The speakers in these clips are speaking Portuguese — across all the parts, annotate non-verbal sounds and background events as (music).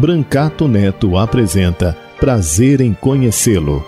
Brancato Neto apresenta Prazer em Conhecê-lo.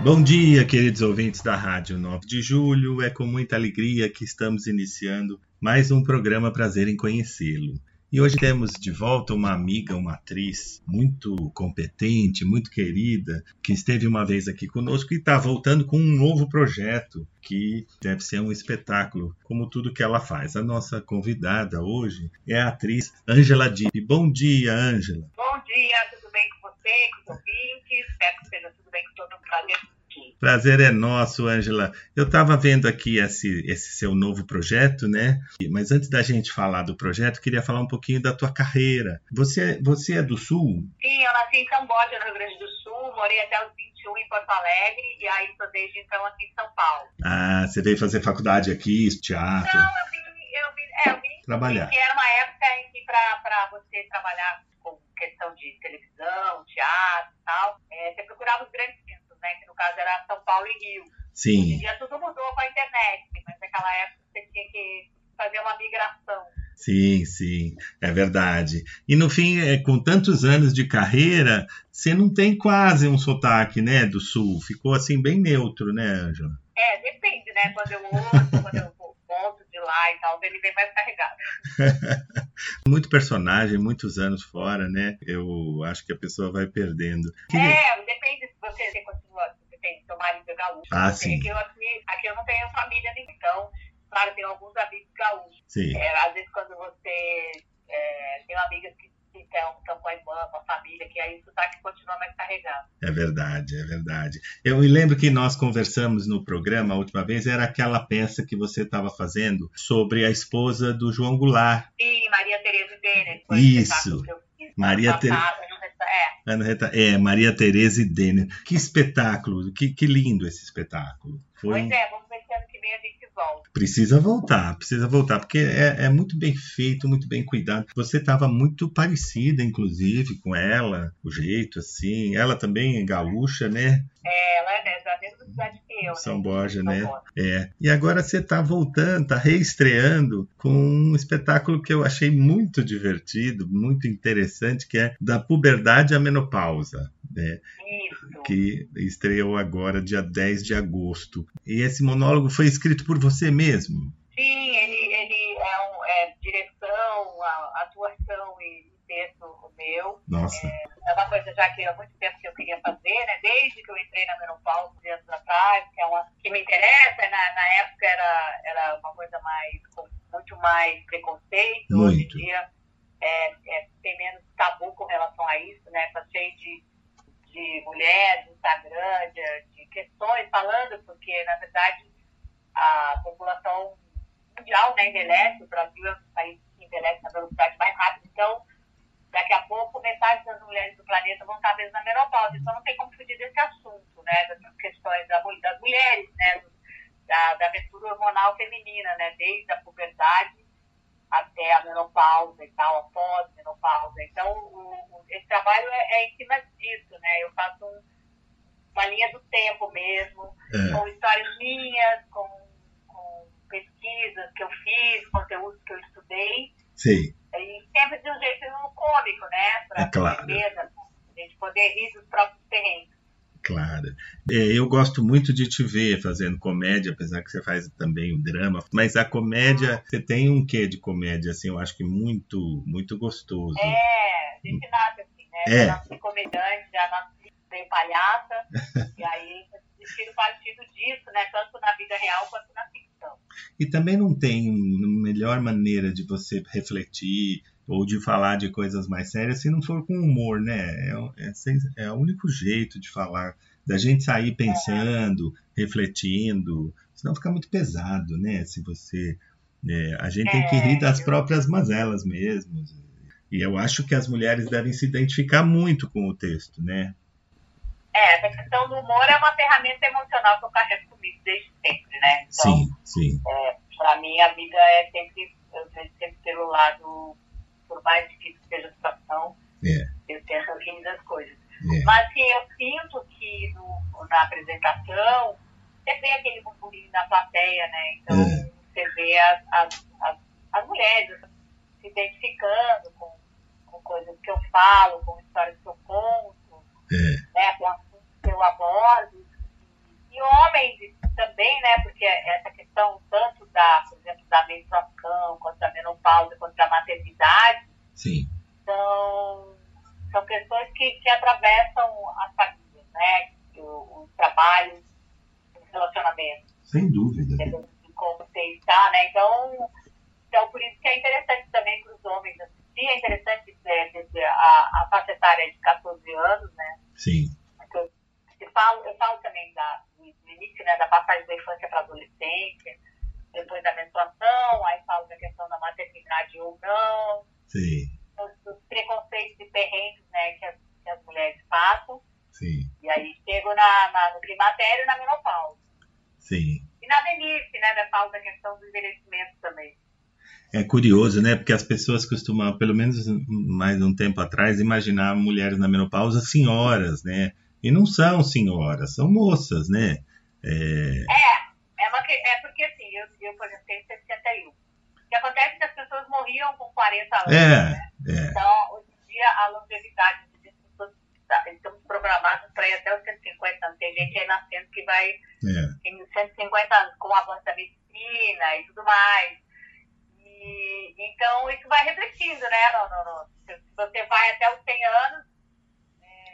Bom dia, queridos ouvintes da Rádio 9 de Julho. É com muita alegria que estamos iniciando mais um programa Prazer em Conhecê-lo. E hoje temos de volta uma amiga, uma atriz muito competente, muito querida, que esteve uma vez aqui conosco e está voltando com um novo projeto que deve ser um espetáculo, como tudo que ela faz. A nossa convidada hoje é a atriz Ângela Dipp. Bom dia, Ângela. Bom dia, tudo bem com você, com os ouvintes? Espero que esteja tudo bem com todo mundo. Prazer é nosso, Ângela. Eu estava vendo aqui esse, esse seu novo projeto, né? Mas antes da gente falar do projeto, queria falar um pouquinho da tua carreira. Você, você é do Sul? Sim, eu nasci em Camboja, no Rio Grande do Sul, morei até os 21 em Porto Alegre e aí estou desde então aqui em São Paulo. Ah, você veio fazer faculdade aqui, teatro? Não, eu vim, eu vim, é, eu vim trabalhar. Que era uma época em que para você trabalhar com questão de televisão, teatro e tal, é, você procurava os grandes né? Que no caso era São Paulo e Rio. Sim. Hoje em dia tudo mudou com a internet, mas naquela época você tinha que fazer uma migração. Sim, sim, é verdade. E no fim, é, com tantos anos de carreira, você não tem quase um sotaque, né, do sul. Ficou assim bem neutro, né, Ângela? É, depende, né? Quando eu ouço, quando eu volto de lá e tal, ele vem mais carregado. (laughs) Muito personagem, muitos anos fora, né? Eu acho que a pessoa vai perdendo. É, depende se você tem seu marido gaúcho. Ah, sim. Aqui eu, aqui, aqui eu não tenho família, então, claro, tenho alguns amigos gaúchos. Sim. É, às vezes quando você é, tem amigas que estão, estão com a irmã, com a família, que aí o sotaque continua mais carregado. É verdade, é verdade. Eu me lembro que nós conversamos no programa a última vez, era aquela peça que você estava fazendo sobre a esposa do João Goulart. Sim, Maria Tereza Denner. Isso. Maria Tereza. É. é, Maria Tereza e Denner. Que espetáculo, que, que lindo esse espetáculo. Foi... Pois é, vamos ver se ano que vem a gente volta. Precisa voltar, precisa voltar, porque é, é muito bem feito, muito bem cuidado. Você estava muito parecida, inclusive, com ela, o jeito, assim. Ela também é gaúcha, né? É, ela é da mesma cidade eu. São né? Borja, São né? Borja. É. E agora você está voltando, está reestreando com um espetáculo que eu achei muito divertido, muito interessante, que é Da Puberdade à Menopausa. Né? Isso. Que estreou agora, dia 10 de agosto. E esse monólogo foi escrito por você mesmo? Sim, ele, ele é, um, é direção, a, atuação e texto meu. Nossa. É, é, uma coisa já que há muito tempo que eu queria fazer, né? Desde que eu entrei na menopausa, anos atrás, que é uma que me interessa. Na, na época era, era uma coisa mais com muito mais preconceito. Muito. Hoje em dia é, é, tem menos tabu com relação a isso, né? Tá cheio de, de mulheres Instagram, de, de questões falando, porque na verdade a população mundial né, envelhece, o Brasil é um país que envelhece na velocidade mais rápida, então daqui a pouco metade das mulheres do planeta vão estar mesmo na menopausa, então não tem como fugir desse assunto, né, das questões da, das mulheres, né, da, da aventura hormonal feminina, né, desde a puberdade até a menopausa e tal, a pós-menopausa. Então, o, o, esse trabalho é, é, em cima disso, né, eu faço um, uma linha do tempo mesmo, É. com histórias minhas, com, com pesquisas que eu fiz, conteúdos que eu estudei, Sim. E sempre de um jeito cômico, né? Para É claro. a gente poder rir dos próprios terrenos. Claro. É, eu gosto muito de te ver fazendo comédia, apesar que você faz também o drama, mas a comédia, você tem um quê de comédia, assim, eu acho que muito, muito gostoso. É, a gente nasce assim, né? É. Já nasci comediante, já nasci bem palhaça, (laughs) e aí eu tiro partido disso, né? Tanto na vida real quanto na ficção. E também não tem melhor maneira de você refletir ou de falar de coisas mais sérias se não for com humor, né? É, é, é o único jeito de falar, da gente sair pensando, refletindo, senão fica muito pesado, né? Se você. É, a gente tem que rir das próprias mazelas mesmo. E eu acho que as mulheres devem se identificar muito com o texto, né? É, essa questão do humor é uma ferramenta emocional que eu carrego comigo desde sempre, né? Então, sim, sim. É, pra mim, a vida é sempre, eu sempre pelo lado, por mais difícil que seja a situação, é. eu tento rir das coisas. É. Mas, sim, eu sinto que no, na apresentação, você vê aquele burburinho na plateia, né? Então, é. você vê as, as, as, as mulheres se identificando com, com coisas que eu falo, com histórias que eu conto, é. né? Eu abordo, e homens também, né, porque essa questão tanto da, por exemplo, da menstruação, quanto da menopausa, quanto da maternidade, Sim. São, são questões que, que atravessam as famílias, né, os trabalhos, os relacionamentos. Sem dúvida. De como você está, né, então, então por isso que é interessante também para os homens assistir, é interessante é, a, a faixa etária de 14 anos, né, Sim falo, eu falo também da, do início, né, da passagem da infância para a adolescência, depois da menstruação, aí falo da questão da maternidade ou não, Sim. Os, os preconceitos e perrengues né, que, as, que as mulheres passam. Sim. E aí chego na, na, no climatério e na menopausa. Sim. E na velhice, né, da falo da questão do envelhecimento também. É curioso, né? Porque as pessoas costumam, pelo menos mais um tempo atrás, imaginar mulheres na menopausa senhoras, né? E não são senhoras, são moças, né? É, é, é, uma, é porque assim, eu, eu, por exemplo, tenho 61. O que acontece é que as pessoas morriam com 40 anos. É, né? é. Então, hoje em dia, a longevidade das pessoas, tá, estamos programados para ir até os 150 anos. Tem gente aí nascendo que vai é. em 150 anos, com o avanço da medicina e tudo mais. E, então, isso vai refletindo, né? No, no, no, se você vai até os 100 anos,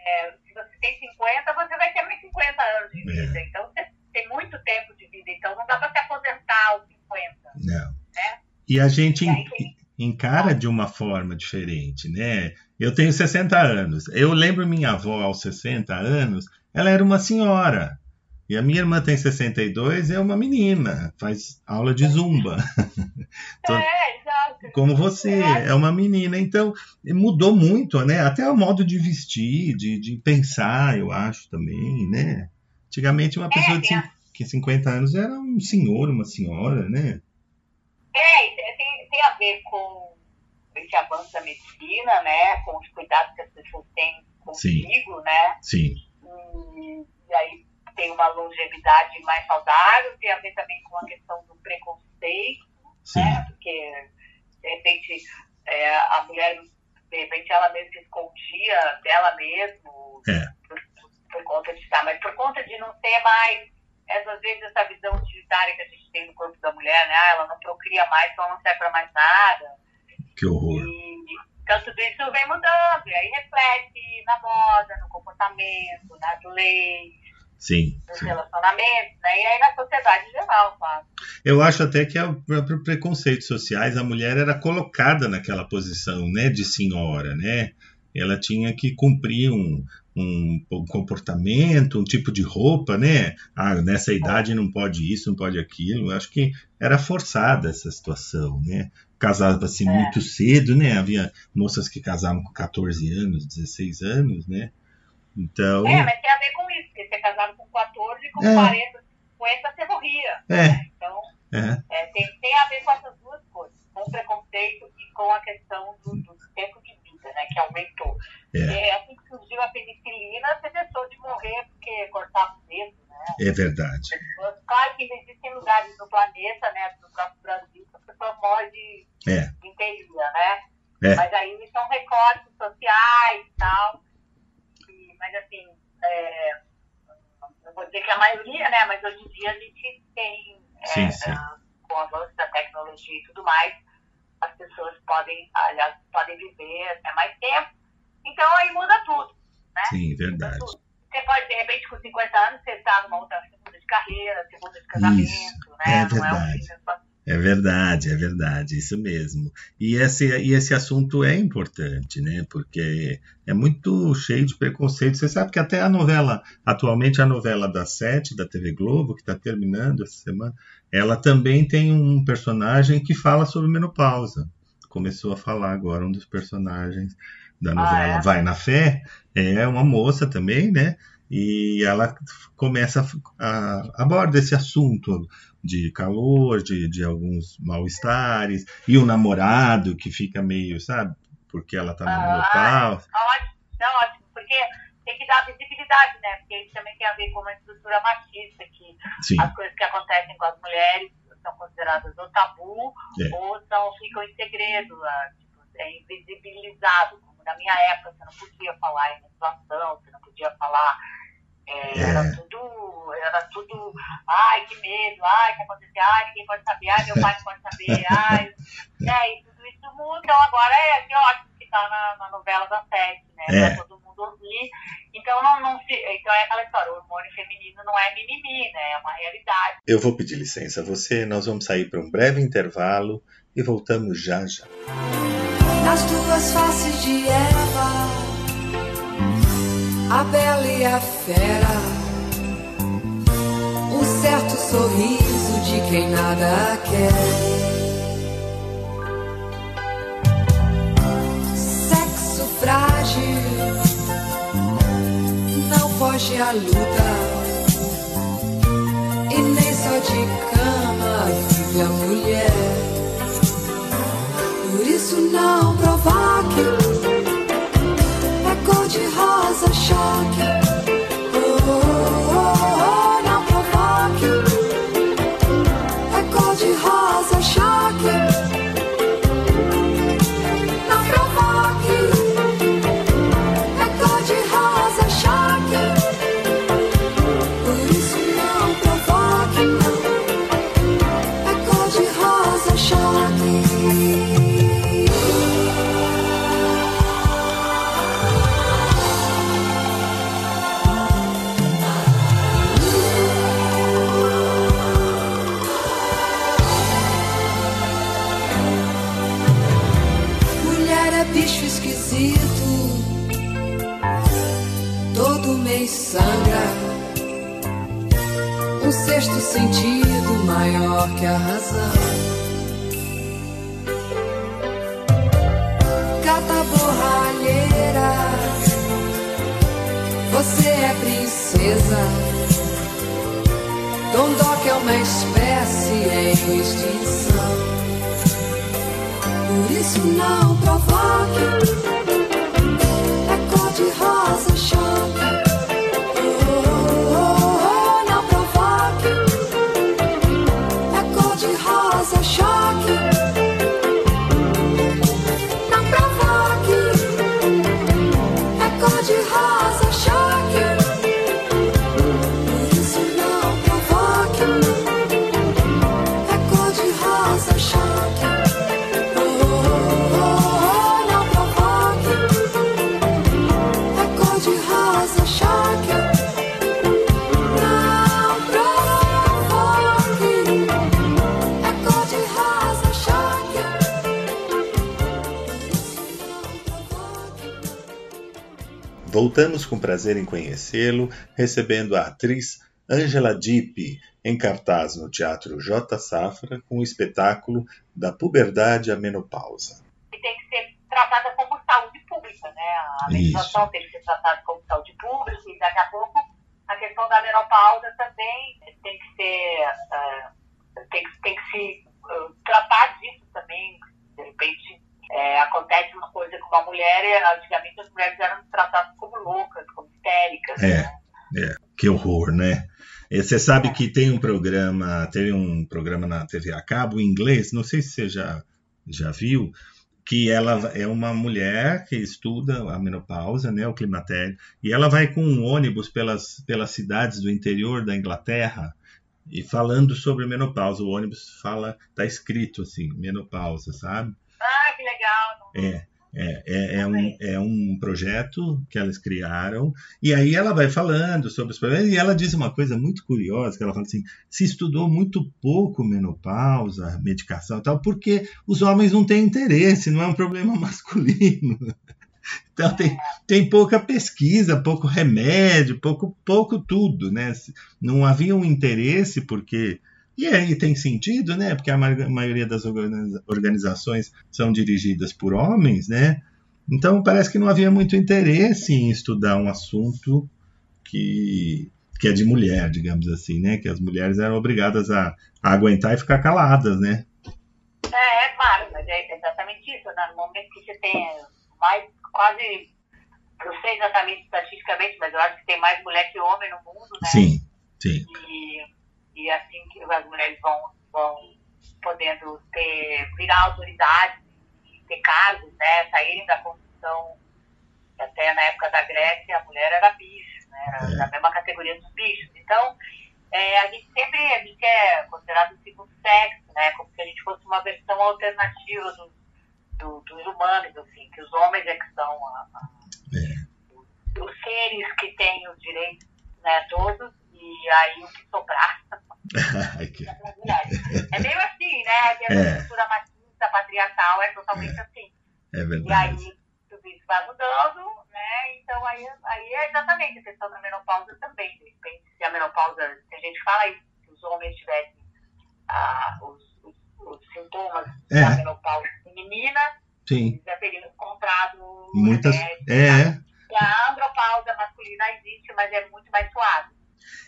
é, se você tem 50, você vai ter mais 50 anos de é. vida. É. Então, você tem muito tempo de vida. Então, não dá para se aposentar aos 50. Não. Né? E a gente e encara de uma forma diferente, né? Eu tenho 60 anos. Eu lembro minha avó aos 60 anos, ela era uma senhora. E a minha irmã tem 62 e é uma menina, faz aula de zumba. (laughs) então, é. Como você, é. é uma menina. Então, mudou muito, né? Até o modo de vestir, de, de pensar, eu acho também, né? Antigamente, uma pessoa é, de 50 anos era um senhor, uma senhora, né? É, tem, tem a ver com esse avanço da medicina, né? Com os cuidados que as pessoas têm consigo, Sim. né? Sim. E, e aí tem uma longevidade mais saudável, tem a ver também com a questão do preconceito, né? Porque, de repente, é, a mulher, de repente, ela mesma se escondia dela mesma é. por, por, conta de estar, mas por conta de não ter mais, às vezes, essa visão utilitária que a gente tem no corpo da mulher, né? Ah, ela não procria mais, então não serve para mais nada. Que horror. E, então, tudo isso vem mudando, e aí reflete na moda, no comportamento, nas leis, Sim. Nos sim. relacionamentos, né? E aí na sociedade em geral, claro. Eu acho até que é o próprio preconceitos sociais, a mulher era colocada naquela posição, né, de senhora, né? Ela tinha que cumprir um, um, um comportamento, um tipo de roupa, né? Ah, nessa idade não pode isso, não pode aquilo. Eu acho que era forçada essa situação, né? Casava-se é. muito cedo, né? Havia moças que casavam com 14 anos, 16 anos, né? Então... É, mas tem a ver com isso, porque você é casado com 14 e com é. 40, 50 você morria. É. Né? Então, é. É, tem, tem a ver com essas duas coisas, com o preconceito e com a questão do, do tempo de vida, né, que aumentou. É. assim que surgiu a penicilina, você deixou de morrer porque cortava o dedo, né? É verdade. Claro que existem lugares no planeta, né, no próprio Brasil, que a pessoa morre de, é. de inteira, né? É. Mas aí são recortes sociais e tal mas assim, é, não vou dizer que a maioria, né, mas hoje em dia a gente tem, é, sim, sim. com o avanço da tecnologia e tudo mais, as pessoas podem, aliás, podem viver até mais tempo, então aí muda tudo, né? Sim, verdade. Você pode, de repente, com 50 anos, você está numa outra segunda de carreira, segunda de casamento, Isso. né? É verdade. É verdade, é verdade, isso mesmo. E esse, e esse assunto é importante, né? Porque é muito cheio de preconceito. Você sabe que até a novela, atualmente a novela da Sete, da TV Globo, que está terminando essa semana, ela também tem um personagem que fala sobre menopausa. Começou a falar agora um dos personagens da novela ah, é? Vai na Fé, é uma moça também, né? E ela começa a, a aborda esse assunto de calor, de, de alguns mal-estares, e o namorado que fica meio, sabe, porque ela tá no ah, local. Ótimo, não, ótimo, porque tem que dar visibilidade, né? Porque isso também tem a ver com uma estrutura machista, que Sim. as coisas que acontecem com as mulheres são consideradas ou tabu é. ou são, ficam em segredo, tipo, é invisibilizado. Como na minha época, você não podia falar em menstruação, você não podia falar é, é. Era tudo, era tudo, ai, que medo, ai, que aconteceu, ai, ninguém pode saber, ai, meu pai não pode saber, (laughs) ai, é, e tudo isso muda. Então agora é que ótimo que tá na, na novela da sete, né? É. Pra todo mundo ouvir. Então não, não se, então é aquela história, o hormônio feminino não é mimimi, né? É uma realidade. Eu vou pedir licença a você, nós vamos sair para um breve intervalo e voltamos já já. Nas duas faces de Eva a bela e a fera. Um certo sorriso de quem nada quer. Sexo frágil, não foge à luta. E nem só de cama vive a mulher. Por isso não provoque tu a shocking Com prazer em conhecê-lo, recebendo a atriz Angela Dipp em cartaz no Teatro J. Safra com o espetáculo Da Puberdade à Menopausa. E tem que ser tratada como saúde pública, né? A menstruação tem que ser tratada como saúde pública e daqui a pouco a questão da menopausa também tem que ser uh, tem, tem que se uh, tratar disso também, de repente é, acontece uma coisa com uma mulher, antigamente as mulheres eram tratadas como loucas, como histéricas. É, né? é. que horror, né? Você sabe é. que tem um programa, teve um programa na TV a cabo em inglês, não sei se você já, já viu, que ela é uma mulher que estuda a menopausa, né, o climatério, e ela vai com um ônibus pelas, pelas cidades do interior da Inglaterra e falando sobre menopausa. O ônibus fala, tá escrito assim, menopausa, sabe? Que legal. É. É, é, é, um, é um projeto que elas criaram, e aí ela vai falando sobre os problemas, e ela diz uma coisa muito curiosa, que ela fala assim, se estudou muito pouco menopausa, medicação e tal, porque os homens não têm interesse, não é um problema (laughs) masculino. Então tem, tem pouca pesquisa, pouco remédio, pouco, pouco tudo, né? Não havia um interesse, porque e aí tem sentido, né? Porque a maioria das organizações são dirigidas por homens, né? Então parece que não havia muito interesse em estudar um assunto que, que é de mulher, digamos assim, né? Que as mulheres eram obrigadas a, a aguentar e ficar caladas, né? É, é claro, mas é exatamente isso. Né? No momento que você tem mais, quase, não sei exatamente estatisticamente, mas eu acho que tem mais mulher que homem no mundo, né? Sim, sim. E e assim que as mulheres vão, vão podendo ter, virar autoridade e ter cargos, né, saírem da condição, até na época da Grécia, a mulher era bicho, né, era é. da mesma categoria dos bichos. Então, é, a gente sempre a gente é considerado o segundo sexo, né, como se a gente fosse uma versão alternativa do, do, dos humanos, assim, que os homens é que são a, a, é. os seres que têm os direitos né, todos e aí o que sobrar. (laughs) é meio assim, né? A é. cultura machista, patriarcal é totalmente é. assim. É verdade. E aí tudo isso vai mudando, né? Então aí, aí é exatamente a questão da menopausa também. De repente, se a menopausa, se a gente fala isso, se os homens tivessem ah, os, os, os, sintomas é. da menopausa feminina, Sim. já teriam encontrado muitas. Remédio, é. A andropausa masculina existe, mas é muito mais suave.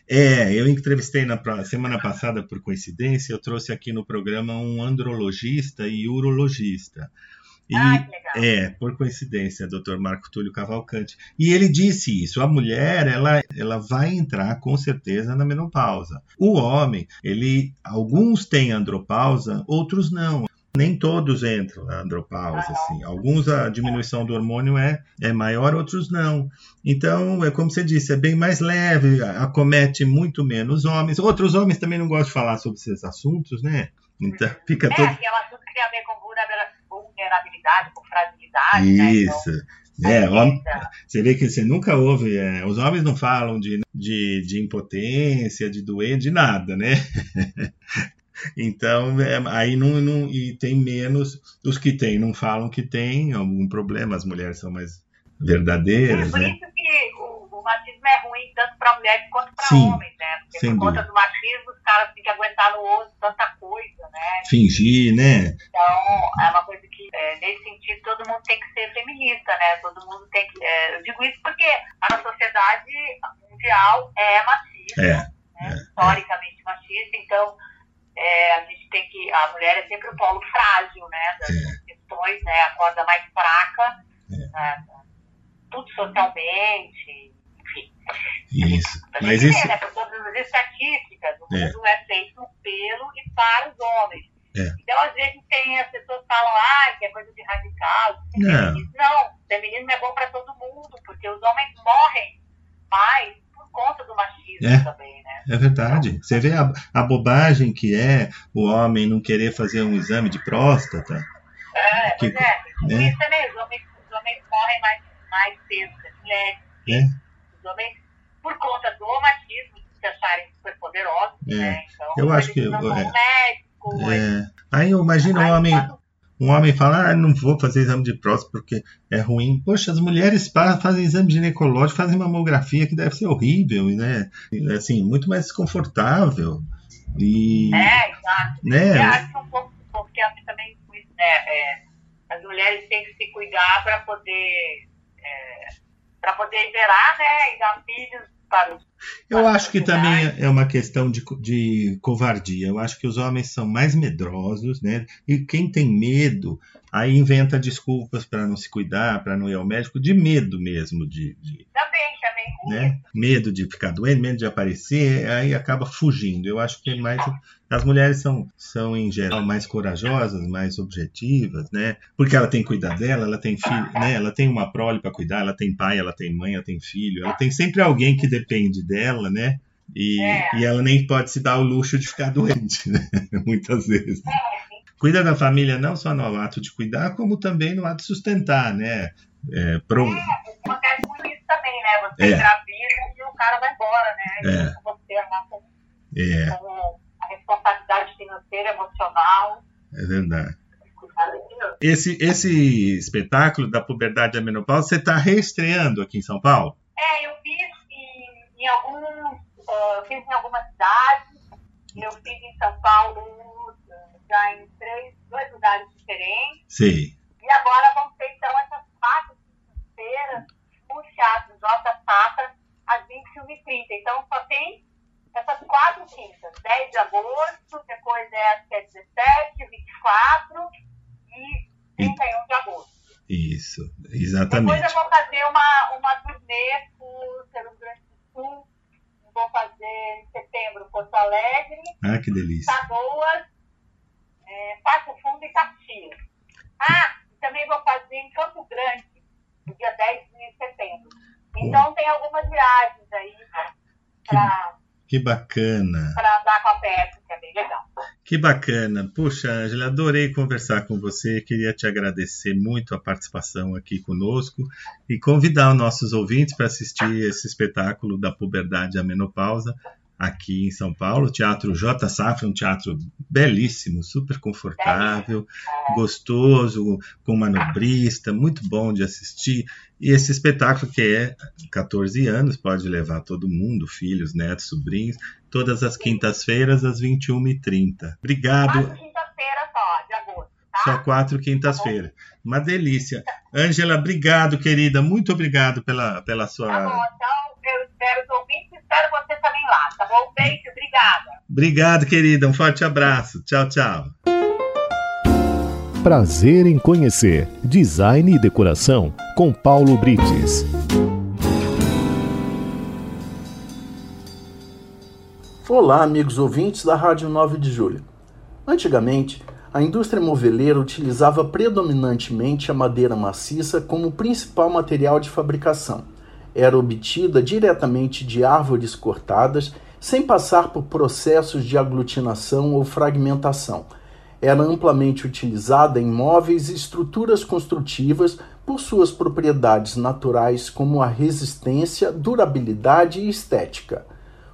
É, eu entrevistei na semana passada, por coincidência, eu trouxe aqui no programa um andrologista e urologista. E, ah, é, por coincidência, Dr. Marco Túlio Cavalcante. E ele disse isso: a mulher, ela, ela vai entrar com certeza na menopausa. O homem, ele, alguns têm andropausa, outros não nem todos entram na andropausa, assim. Alguns a diminuição do hormônio é, é maior, outros não. Então, é como você disse, é bem mais leve, acomete muito menos homens. Outros homens também não gostam de falar sobre esses assuntos, né? Então, (laughs) fica é, todo... é assunto que tem a ver com vulnerabilidade, com fragilidade, né? Isso. Né? Então, é, homem, você vê que você nunca ouve, é, os homens não falam de, de, de impotência, de doer, de nada, né? (laughs) Então, é, aí não, não, e tem menos, os que têm não falam que tem algum problema, as mulheres são mais verdadeiras, é, por né? isso que o, o machismo é ruim tanto para mulheres quanto para homens, né? Porque por conta do machismo, os caras têm que aguentar no osso tanta coisa, né? Fingir, né? Então, é uma coisa que, é, nesse sentido, todo mundo tem que ser feminista, né? Todo mundo tem que... É, eu digo isso porque a sociedade mundial é machista, é, né? É, historicamente machista, então é, a gente tem que. A mulher é sempre o polo frágil, né? Das é. questões, né? A corda mais fraca, é. né, tudo socialmente, enfim. Isso. A Mas isso... Vê, né, por todas as estatísticas, o é. mundo é feito pelo e para os homens. É. Então, às vezes, tem, as pessoas falam, ah, que é coisa de radical. Não, não feminismo é bom para todo mundo, porque os homens morrem mais conta do machismo é. também, né? É verdade. Você vê a, a, bobagem que é o homem não querer fazer um exame de próstata. É, que, pois é. Né? Isso também, os homens, os homens morrem mais, mais cedo que as mulheres. É. Os homens, por conta do machismo, se acharem super poderosos, é. né? Então, eu acho que. É, médico, é. Aí eu imagino o homem. Um homem fala, ah, não vou fazer exame de próstata porque é ruim. Poxa, as mulheres fazem exame ginecológico, fazem mamografia que deve ser horrível, né? Assim, muito mais desconfortável. E, é, exato. Né? Eu acho um pouco, porque também né, é, as mulheres têm que se cuidar para poder, é, para poder gerar, né, e dar filhos para os eu acho que também é uma questão de, de covardia. Eu acho que os homens são mais medrosos, né? E quem tem medo, aí inventa desculpas para não se cuidar, para não ir ao médico, de medo mesmo. De, de também, também. Né? Medo de ficar doente, medo de aparecer, aí acaba fugindo. Eu acho que é mais. As mulheres são, são, em geral, mais corajosas, mais objetivas, né? Porque ela tem que cuidar dela, ela tem filho, né? Ela tem uma prole para cuidar, ela tem pai, ela tem mãe, ela tem filho, ela tem sempre alguém que depende dela dela, né? E, é. e ela nem pode se dar o luxo de ficar doente, né? (laughs) Muitas vezes. É. Cuida da família não só no ato de cuidar, como também no ato de sustentar, né? É, pro... é acontece muito isso também, né? Você é. engravida e o cara vai embora, né? É. Você lá com, é. com a responsabilidade financeira, emocional. É verdade. Esse, esse espetáculo da puberdade à menopausa, você está reestreando aqui em São Paulo? É, eu fiz em, em alguns, uh, fiz em algumas cidades, eu fiz em São Paulo já em três, dois lugares diferentes. Sim. E agora vão ter então essas quatro feiras o Teatro J. Safra às 21h30. Então só tem essas quatro quintas, 10 de agosto, depois é às 17, 24 e 31 de agosto. Isso, exatamente. Depois eu vou fazer uma, uma turnê por, pelo Grande Sul. Vou fazer em setembro Porto Alegre. Ah, que delícia. Canoas, é, Passo Fundo e Caxias. Ah, também vou fazer em Campo Grande, no dia 10 de setembro. Então tem algumas viagens aí para que bacana. Para andar com a PS, que é bem legal. Que bacana. Puxa, Angela, adorei conversar com você. Queria te agradecer muito a participação aqui conosco e convidar os nossos ouvintes para assistir esse espetáculo da puberdade à menopausa aqui em São Paulo, Teatro J. Safra, um teatro belíssimo, super confortável, gostoso, com manobrista, muito bom de assistir. E esse espetáculo que é 14 anos, pode levar todo mundo, filhos, netos, sobrinhos, todas as quintas-feiras às 21h30. Obrigado. Quatro quintas-feiras só, de agosto. Tá? Só quatro quintas-feiras. Uma delícia. Ângela, obrigado, querida. Muito obrigado pela, pela sua. Tá bom, então eu espero os ouvintes, espero você também lá, tá bom? Beijo, obrigada. Obrigado, querida. Um forte abraço. Tchau, tchau. Prazer em conhecer Design e Decoração com Paulo Brites. Olá, amigos ouvintes da Rádio 9 de Julho. Antigamente, a indústria moveleira utilizava predominantemente a madeira maciça como principal material de fabricação. Era obtida diretamente de árvores cortadas, sem passar por processos de aglutinação ou fragmentação era amplamente utilizada em móveis e estruturas construtivas por suas propriedades naturais como a resistência, durabilidade e estética.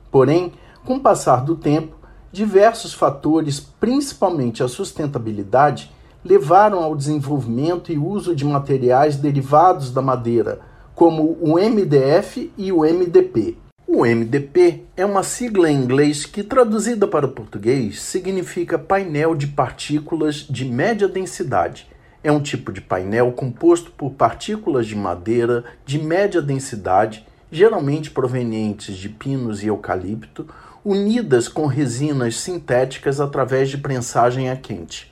Porém, com o passar do tempo, diversos fatores, principalmente a sustentabilidade, levaram ao desenvolvimento e uso de materiais derivados da madeira, como o MDF e o MDP. O MDP é uma sigla em inglês que, traduzida para o português, significa painel de partículas de média densidade. É um tipo de painel composto por partículas de madeira de média densidade, geralmente provenientes de pinos e eucalipto, unidas com resinas sintéticas através de prensagem a quente.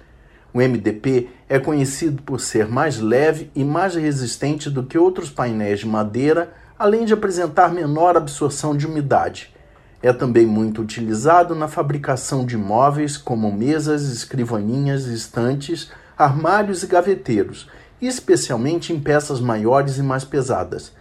O MDP é conhecido por ser mais leve e mais resistente do que outros painéis de madeira além de apresentar menor absorção de umidade. É também muito utilizado na fabricação de móveis como mesas, escrivaninhas, estantes, armários e gaveteiros, especialmente em peças maiores e mais pesadas.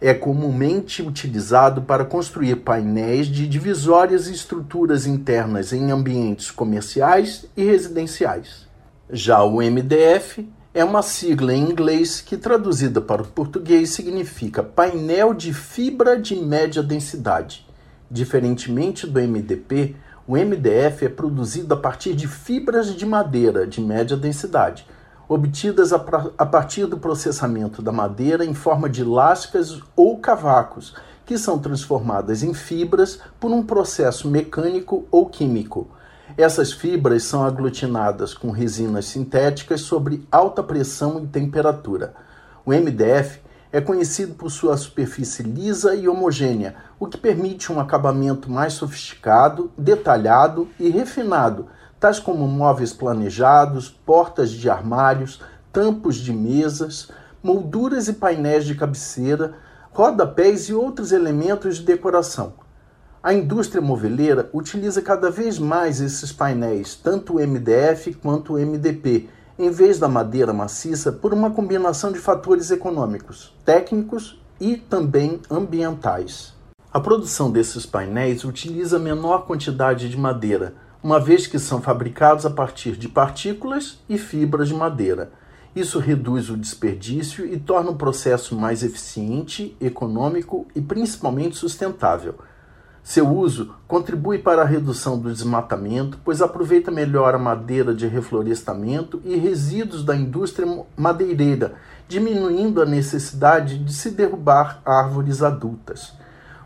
É comumente utilizado para construir painéis de divisórias e estruturas internas em ambientes comerciais e residenciais. Já o MDF é uma sigla em inglês que, traduzida para o português, significa painel de fibra de média densidade. Diferentemente do MDP, o MDF é produzido a partir de fibras de madeira de média densidade, obtidas a, a partir do processamento da madeira em forma de lascas ou cavacos, que são transformadas em fibras por um processo mecânico ou químico. Essas fibras são aglutinadas com resinas sintéticas sobre alta pressão e temperatura. O MDF é conhecido por sua superfície lisa e homogênea, o que permite um acabamento mais sofisticado, detalhado e refinado, tais como móveis planejados, portas de armários, tampos de mesas, molduras e painéis de cabeceira, rodapés e outros elementos de decoração. A indústria moveleira utiliza cada vez mais esses painéis, tanto MDF quanto MDP, em vez da madeira maciça, por uma combinação de fatores econômicos, técnicos e também ambientais. A produção desses painéis utiliza menor quantidade de madeira, uma vez que são fabricados a partir de partículas e fibras de madeira. Isso reduz o desperdício e torna o processo mais eficiente, econômico e principalmente sustentável. Seu uso contribui para a redução do desmatamento, pois aproveita melhor a madeira de reflorestamento e resíduos da indústria madeireira, diminuindo a necessidade de se derrubar árvores adultas.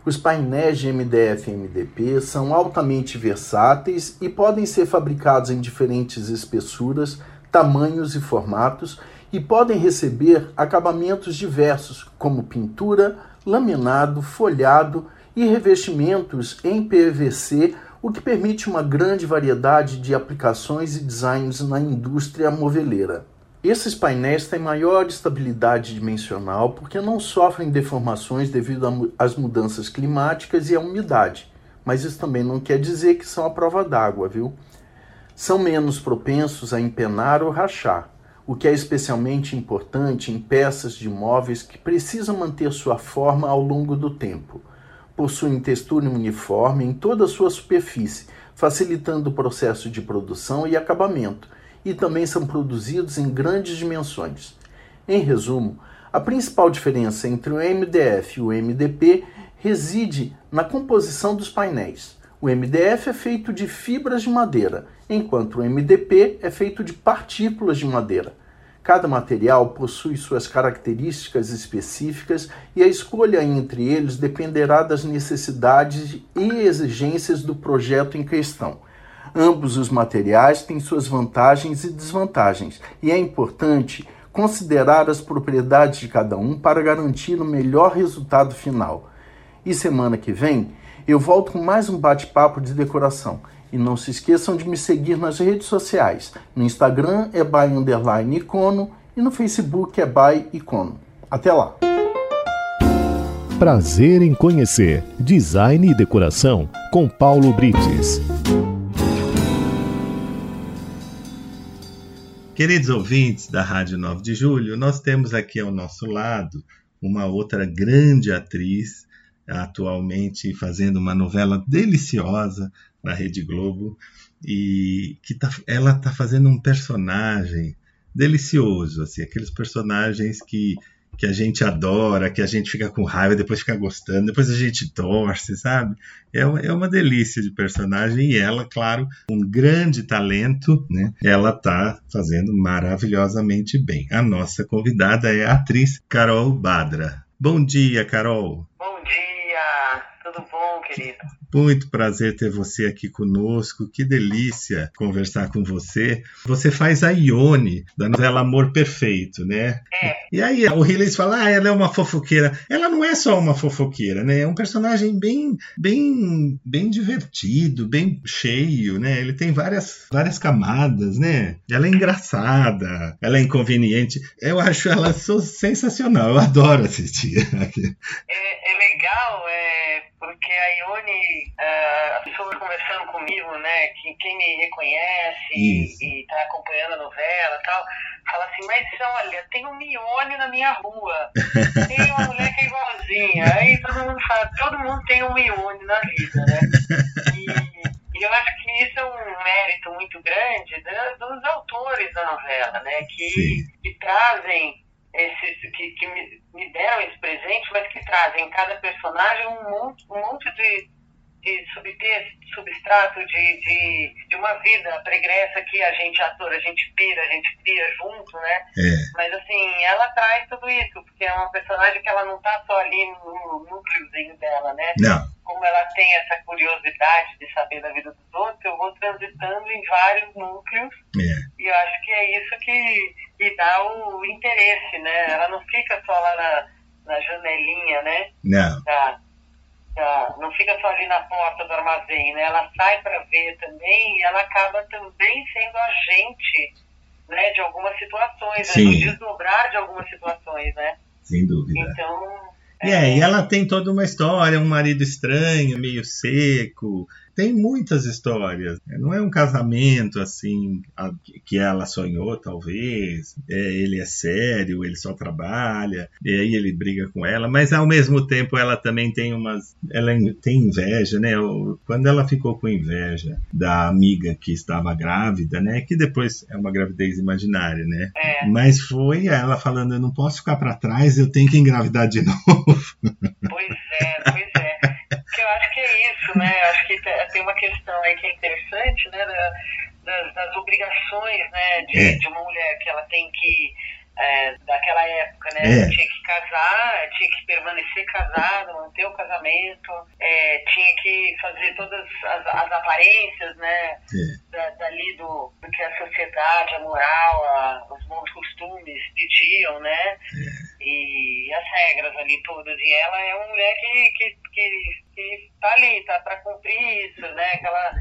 Os painéis de MDF e MDP são altamente versáteis e podem ser fabricados em diferentes espessuras, tamanhos e formatos e podem receber acabamentos diversos, como pintura, laminado, folhado e revestimentos em PVC, o que permite uma grande variedade de aplicações e designs na indústria moveleira. Esses painéis têm maior estabilidade dimensional porque não sofrem deformações devido às mudanças climáticas e à umidade, mas isso também não quer dizer que são à prova d'água, viu? São menos propensos a empenar ou rachar, o que é especialmente importante em peças de móveis que precisam manter sua forma ao longo do tempo possuem textura uniforme em toda a sua superfície, facilitando o processo de produção e acabamento, e também são produzidos em grandes dimensões. Em resumo, a principal diferença entre o MDF e o MDP reside na composição dos painéis. O MDF é feito de fibras de madeira, enquanto o MDP é feito de partículas de madeira. Cada material possui suas características específicas e a escolha entre eles dependerá das necessidades e exigências do projeto em questão. Ambos os materiais têm suas vantagens e desvantagens, e é importante considerar as propriedades de cada um para garantir o melhor resultado final. E semana que vem eu volto com mais um bate-papo de decoração. E não se esqueçam de me seguir nas redes sociais. No Instagram é by underline icono e no Facebook é by icono. Até lá! Prazer em conhecer Design e Decoração com Paulo Brites. Queridos ouvintes da Rádio 9 de Julho, nós temos aqui ao nosso lado uma outra grande atriz, atualmente fazendo uma novela deliciosa na Rede Globo e que tá, ela está fazendo um personagem delicioso, assim, aqueles personagens que, que a gente adora, que a gente fica com raiva, depois fica gostando, depois a gente torce, sabe? É, é uma delícia de personagem e ela, claro, um grande talento, né? Ela está fazendo maravilhosamente bem. A nossa convidada é a atriz Carol Badra. Bom dia, Carol. Bom dia, tudo bom, querido? Muito prazer ter você aqui conosco. Que delícia conversar com você. Você faz a Ione da novela Amor Perfeito, né? É. E aí o Hillis fala: "Ah, ela é uma fofoqueira". Ela não é só uma fofoqueira, né? É um personagem bem bem bem divertido, bem cheio, né? Ele tem várias várias camadas, né? Ela é engraçada, ela é inconveniente. Eu acho ela sensacional. Eu adoro assistir. (laughs) É, é legal, porque a Ione, uh, as pessoas conversando comigo, né, que quem me reconhece Isso. e está acompanhando a novela e tal, fala assim, mas olha, tem um Ione na minha rua, tem uma mulher que é igualzinha, aí todo mundo fala, todo mundo tem um Ione na vida, né, e, e eu acho que isso é um mérito muito grande da- dos autores da novela, né, que, Sim. que trazem que, que me, me deram esse presente, mas que trazem em cada personagem um monte, um monte de, de subtexto, substrato de, de, de uma vida pregressa que a gente, ator, a gente pira, a gente cria junto, né? É, Mas assim, ela traz tudo isso, porque é uma personagem que ela não tá só ali no núcleozinho dela, né? não, Como ela tem essa curiosidade de saber da vida dos outros, eu vou transitando em vários núcleos é, e eu acho que é isso que, que dá o interesse, né? Ela não fica só lá na, na janelinha, né? não. Da, da- não fica só ali na porta do armazém, né? Ela sai para ver também e ela acaba também sendo agente né, de algumas situações, né? Sim. desdobrar de algumas situações, né? Sem dúvida. Então, É, e ela tem toda uma história, um marido estranho, meio seco. Tem muitas histórias. Não é um casamento assim a- que ela sonhou, talvez. É, ele é sério, ele só trabalha, e aí ele briga com ela, mas ao mesmo tempo ela também tem umas. Ela tem inveja, né? Quando ela ficou com inveja da amiga que estava grávida, né? Que depois é uma gravidez imaginária, né? É. Mas foi ela falando: eu não posso ficar para trás, eu tenho que engravidar de (laughs) novo. Pois é, pois eu acho que é isso, né? Acho que te- tem uma questão aí que é interessante, né? da- das, das obrigações, né? De, É. de uma mulher que ela tem que, é, daquela época, né? É. Tinha que casar, tinha que permanecer casado, manter o casamento, é, tinha que fazer todas as, as aparências, né? É. da- dali do, do que a sociedade, a moral, a- os bons costumes pediam, né? E as regras ali todas. E ela é uma mulher que, que, que, que tá ali, tá para cumprir isso, né? Aquela,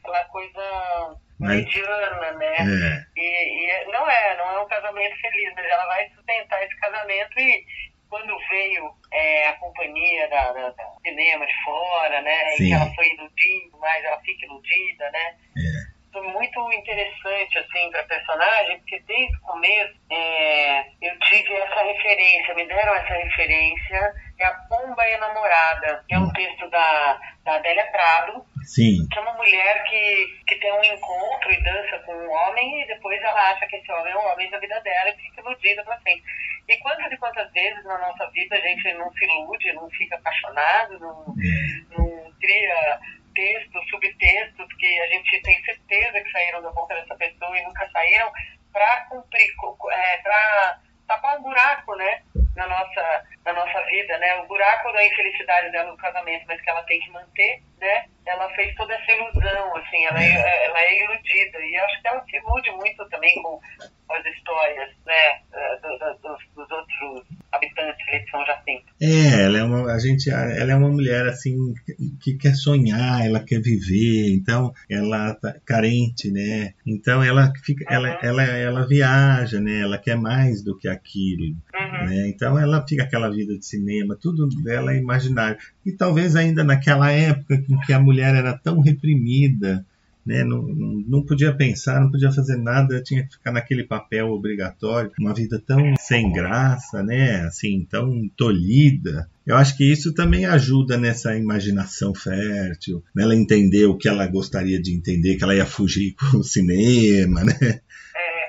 aquela coisa Mas- mediana, né? É. E, e não é, não é um casamento feliz, mas ela vai sustentar esse casamento e quando veio é, a companhia da, da, da cinema de fora, né? Sim. E que ela foi iludindo, mas ela fica iludida, né? É. Foi muito interessante, assim, pra personagem, porque desde o começo é, eu tive essa referência, me deram essa referência, é a Pomba Enamorada, que é um texto da, da Adélia Prado, Sim. que é uma mulher que, que tem um encontro e dança com um homem e depois ela acha que esse homem é o homem da vida dela e fica iludida pra frente. E quantas e quantas vezes na nossa vida a gente não se ilude, não fica apaixonado, não, não cria textos, subtextos que a gente tem certeza que saíram da boca dessa pessoa e nunca saíram para cumprir, é, para tapar um buraco, né? Na nossa, na nossa vida, né? O buraco da infelicidade dela no casamento, mas que ela tem que manter, né? Ela fez toda essa ilusão, assim, ela é, ela é iludida. E acho que ela se ilude muito também com as histórias, né? do- Dos, dos outros habitantes ali de São Jacinto. É, ela é uma, a gente, ela é uma mulher assim que quer sonhar, ela quer viver, então ela tá carente, né? Então ela fica, ela, Uhum. ela, ela viaja, né? Ela quer mais do que aquilo, Uhum. né? Então ela fica aquela vida de cinema, tudo dela é imaginário. E talvez ainda naquela época em que a mulher era tão reprimida, né? Não, não, podia pensar, não podia fazer nada, tinha que ficar naquele papel obrigatório, uma vida tão sem graça, né? Assim, tão tolhida. Eu acho que isso também ajuda nessa imaginação fértil, nela entender o que ela gostaria de entender, que ela ia fugir (laughs) com o cinema, né?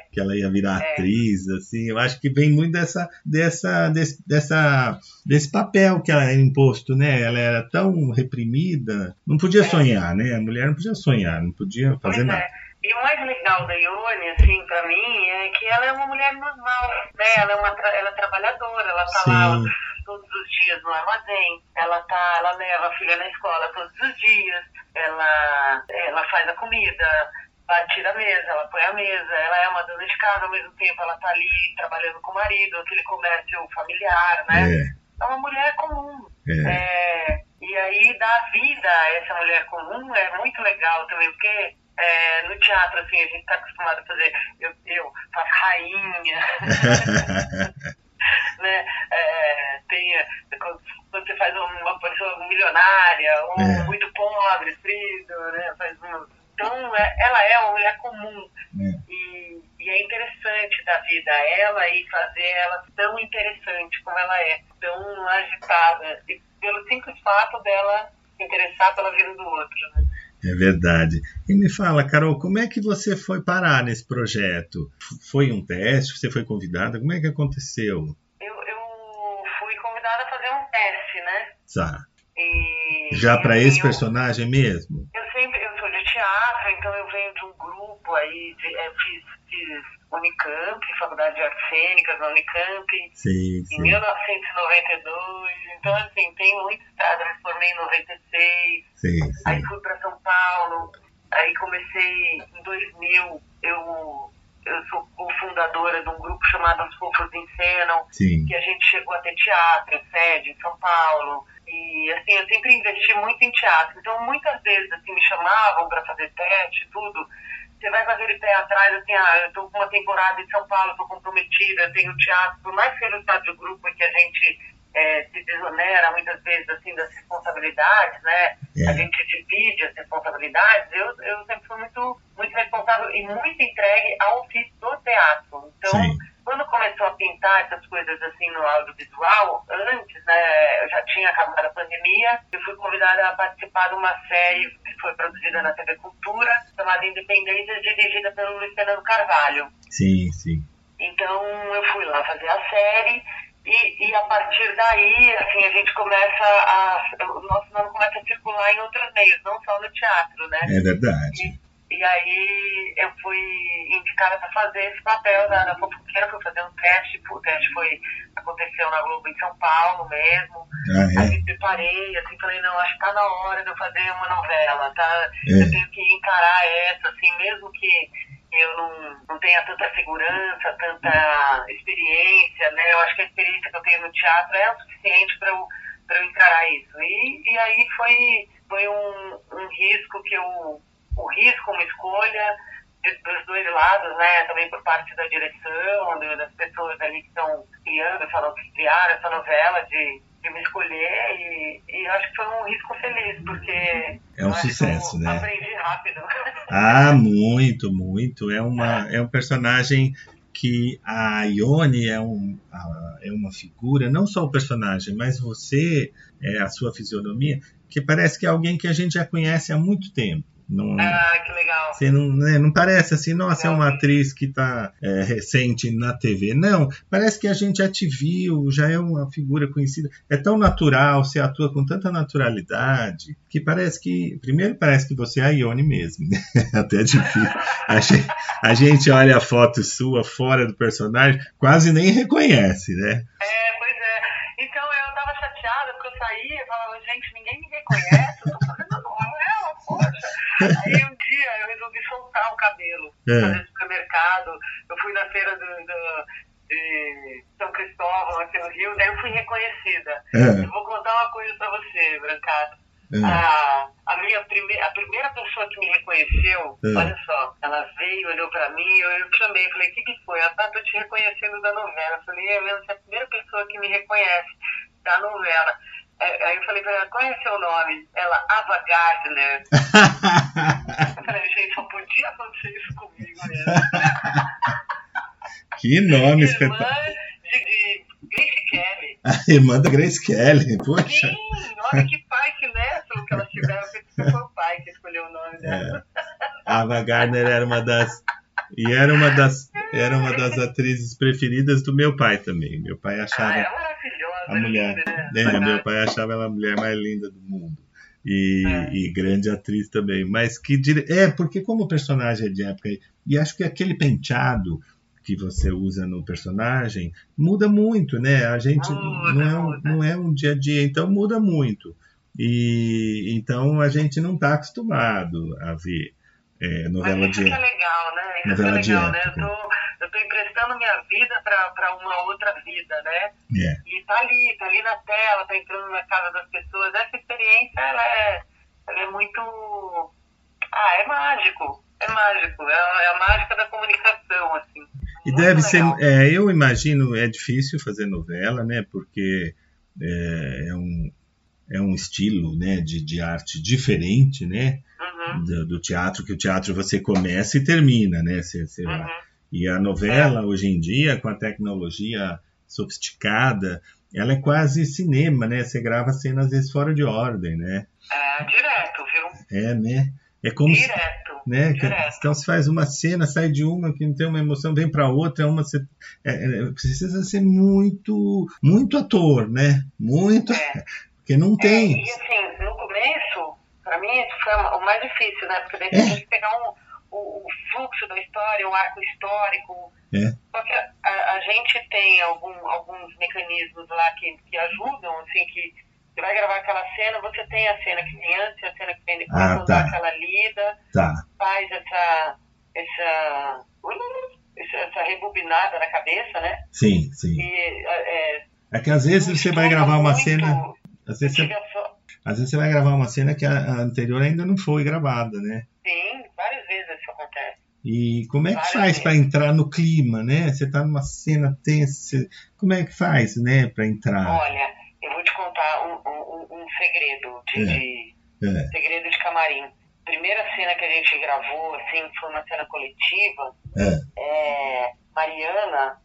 É, que ela ia virar É. atriz, assim. Eu acho que vem muito dessa, dessa, desse, dessa, desse papel que ela era imposto, né? Ela era tão reprimida, não podia sonhar, né? A mulher não podia sonhar, não podia fazer Pois nada. é. E o mais legal da Ione, assim, pra mim, é que ela é uma mulher normal, né? Ela é uma ela é trabalhadora, ela tá lá Sim. todos os dias no armazém, ela tá, ela leva a filha na escola todos os dias, ela, ela faz a comida, ela tira a mesa, ela põe a mesa, ela é uma dona de casa, ao mesmo tempo ela tá ali trabalhando com o marido, aquele comércio familiar, né? É uma mulher comum. É, é, É, e aí dar vida a essa mulher comum é muito legal também, porque é, no teatro, assim, a gente está acostumado a fazer, eu, eu faço rainha, (laughs) né? É, tem, quando quando você faz uma pessoa milionária, ou É. muito pobre, frido, né? Faz um, então, é- ela é uma mulher comum. É. E, e é interessante da vida ela e fazer ela tão interessante como ela é, tão agitada. E pelo simples fato dela se interessar pela vida do outro. Né? é verdade. E me fala, Carol, como é que você foi parar nesse projeto? Foi um teste? Você foi convidada? Como é que aconteceu? Eu, eu fui convidada a fazer um teste, né? Tá. E, Já para esse eu- personagem mesmo? Eu então eu venho de um grupo aí, de, é, fiz, fiz Unicamp, Faculdade de Artes Cênicas na Unicamp, Sim, em sim. 1992, então assim, tem muita estrada, eu me formei em 96, Sim, aí sim. fui para São Paulo, aí comecei em 2000, eu, eu sou cofundadora de um grupo chamado Os Fofos Encenam, que a gente chegou a ter teatro, sede em São Paulo. E assim, eu sempre investi muito em teatro. Então, muitas vezes assim, me chamavam para fazer teste e tudo. Você vai com aquele pé atrás, assim, ah, eu tô com uma temporada em São Paulo, tô comprometida, tenho teatro. Por mais que seja o teatro de grupo em que a gente é, se desonera muitas vezes assim das responsabilidades, né? É. A gente divide as responsabilidades. Eu, eu sempre fui muito, muito responsável e muito entregue ao ofício do teatro. Então, Sim. Quando começou a pintar essas coisas assim no audiovisual, antes, né, eu já tinha acabado a pandemia, eu fui convidada a participar de uma série que foi produzida na TV Cultura, chamada Independência, dirigida pelo Luiz Fernando Carvalho. Sim, sim. Então eu fui lá fazer a série e, e a partir daí, assim, a gente começa a. O nosso nome começa a circular em outros meios, não só no teatro, né? É verdade. E, e aí eu fui indicada para fazer esse papel na, na fofoqueira, fui fazer um teste, o teste foi, aconteceu na Globo em São Paulo mesmo. Ah, Aí é? me preparei, assim, falei, não, acho que tá na hora de eu fazer uma novela, tá? É. Eu tenho que encarar essa, assim, mesmo que eu não, não tenha tanta segurança, tanta experiência, né? Eu acho que a experiência que eu tenho no teatro é o suficiente para eu, pra eu encarar isso. E, e aí foi, foi um, um risco que eu... O risco, uma escolha de- dos dois lados, né? Também por parte da direção, de- das pessoas ali que estão criando, essa no- que criaram essa novela, de, de me escolher. E, e acho que foi um risco feliz, porque. É um sucesso, né? Aprendi rápido. (laughs) Ah, muito, muito. É, uma, é um personagem que a Ione é, um, é uma figura, não só o personagem, mas você, é, a sua fisionomia, que parece que é alguém que a gente já conhece há muito tempo. Não, ah, que legal. Você não, né, não parece assim, nossa, é uma atriz que está recente na TV. Não, parece que a gente já te viu, já é uma figura conhecida. É tão natural, você atua com tanta naturalidade, que parece que. Primeiro, parece que você é a Ione mesmo, né? (laughs) Até é difícil. A (laughs) gente, a gente olha a foto sua fora do personagem, quase nem reconhece, né? É, é. Aí um dia eu resolvi soltar o cabelo, É. fazer supermercado. Eu fui na feira do, do- de São Cristóvão, aqui no Rio, daí eu fui reconhecida. É, Eu vou contar uma coisa pra você, Brancato. é. A, a minha prime a primeira pessoa que me reconheceu, É. olha só, ela veio, olhou pra mim, eu, eu chamei, falei, o que, que foi? Ela tá, tô te reconhecendo da novela. Eu falei, é mesmo, você é a primeira pessoa que me reconhece da novela. Aí eu falei pra ela, qual é seu nome? Ela, Ava Gardner. (laughs) Eu falei, gente, só podia acontecer isso comigo mesmo. (laughs) que nome Irmã espetacular. de, de Grace Kelly. (laughs) A irmã da Grace Kelly, poxa. Sim, olha que pai que neto que tiveram, porque foi o pai que escolheu o nome dela. É. Ava Gardner era uma das e era uma das era uma das atrizes preferidas do meu pai também. Meu pai Ah, achava maravilhosa, a mulher, né, né? meu pai achava ela a mulher mais linda do mundo. E, É. e grande atriz também, mas que dire... é porque como o personagem é de época e acho que aquele penteado que você usa no personagem muda muito, né? A gente Muda, não é um, não é um dia a dia, então muda muito. E então a gente não está acostumado a ver é, Mas novela isso de que é legal, né? Isso Novela que de é legal, né? época. Tô, eu tô minha vida pra uma outra vida, né? é, E tá ali, tá ali na tela, tá entrando na casa das pessoas. Essa experiência, ela é, ela é muito... Ah, é mágico. É mágico. É, é a mágica da comunicação, assim. E Muito deve ser, é, eu imagino, é difícil fazer novela, né? Porque é, é um, é um estilo, né, de, de arte diferente, né? Uhum, Do, do teatro, que o teatro você começa e termina, né? Você, você vai- uhum. E a novela, hoje em dia, com a tecnologia sofisticada, ela é quase cinema, né? Você grava cenas às vezes fora de ordem, né? É, direto, viu? É, né? É como se, Direto. né? que- Direto. Então se faz uma cena, sai de uma que não tem uma emoção, vem para outra, uma você- é, é, precisa ser muito, muito ator, né? Muito, É. porque não tem. É, e assim, no começo, pra mim, isso foi o mais difícil, né? Porque daí É. tem que pegar um, o, o fluxo da história, o arco histórico. É. Só que a, a- gente tem algum, alguns mecanismos lá que, que ajudam, assim, que você vai gravar aquela cena, você tem a cena que vem antes, a cena que vem depois, Ah, tá. aquela lida, Tá. faz essa, essa, essa, rebobinada na cabeça, né? Sim, sim. E é, É que às vezes você vai gravar uma cena, às vezes você, às vezes você vai gravar uma cena que a, a anterior ainda não foi gravada, né? Sim, várias vezes isso acontece. E como é que Várias faz para entrar no clima, né? Você tá numa cena tensa, como é que faz, né, para entrar? Olha, segredo de, É. de- É. segredo de camarim. Primeira cena que a gente gravou, assim, foi uma cena coletiva. É. É, Mariana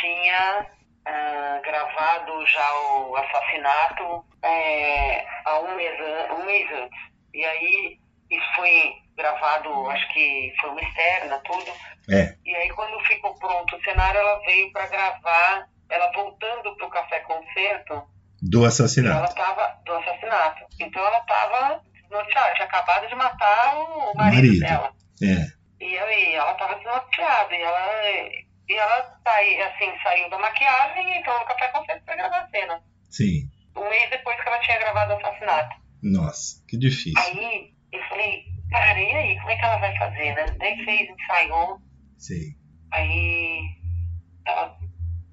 tinha ah, gravado já o assassinato é, há um mês, um mês antes. E aí isso foi gravado, acho que foi uma externa, tudo. É. E aí quando ficou pronto o cenário, ela veio para gravar, ela voltando pro Café Concerto, Do e ela assassinato. tava do assassinato. Então ela tava desnorteada, tinha acabado de matar o O marido, marido. dela. É. E aí ela tava desnorteada e ela, e ela sai, assim, saiu da maquiagem e entrou no café concerto pra gravar a cena. Sim. Um mês depois que ela tinha gravado o assassinato. Nossa, que difícil. Aí eu falei, cara, e aí, como é que ela vai fazer, né? Daí fez, ensaiou, Sim. aí ela,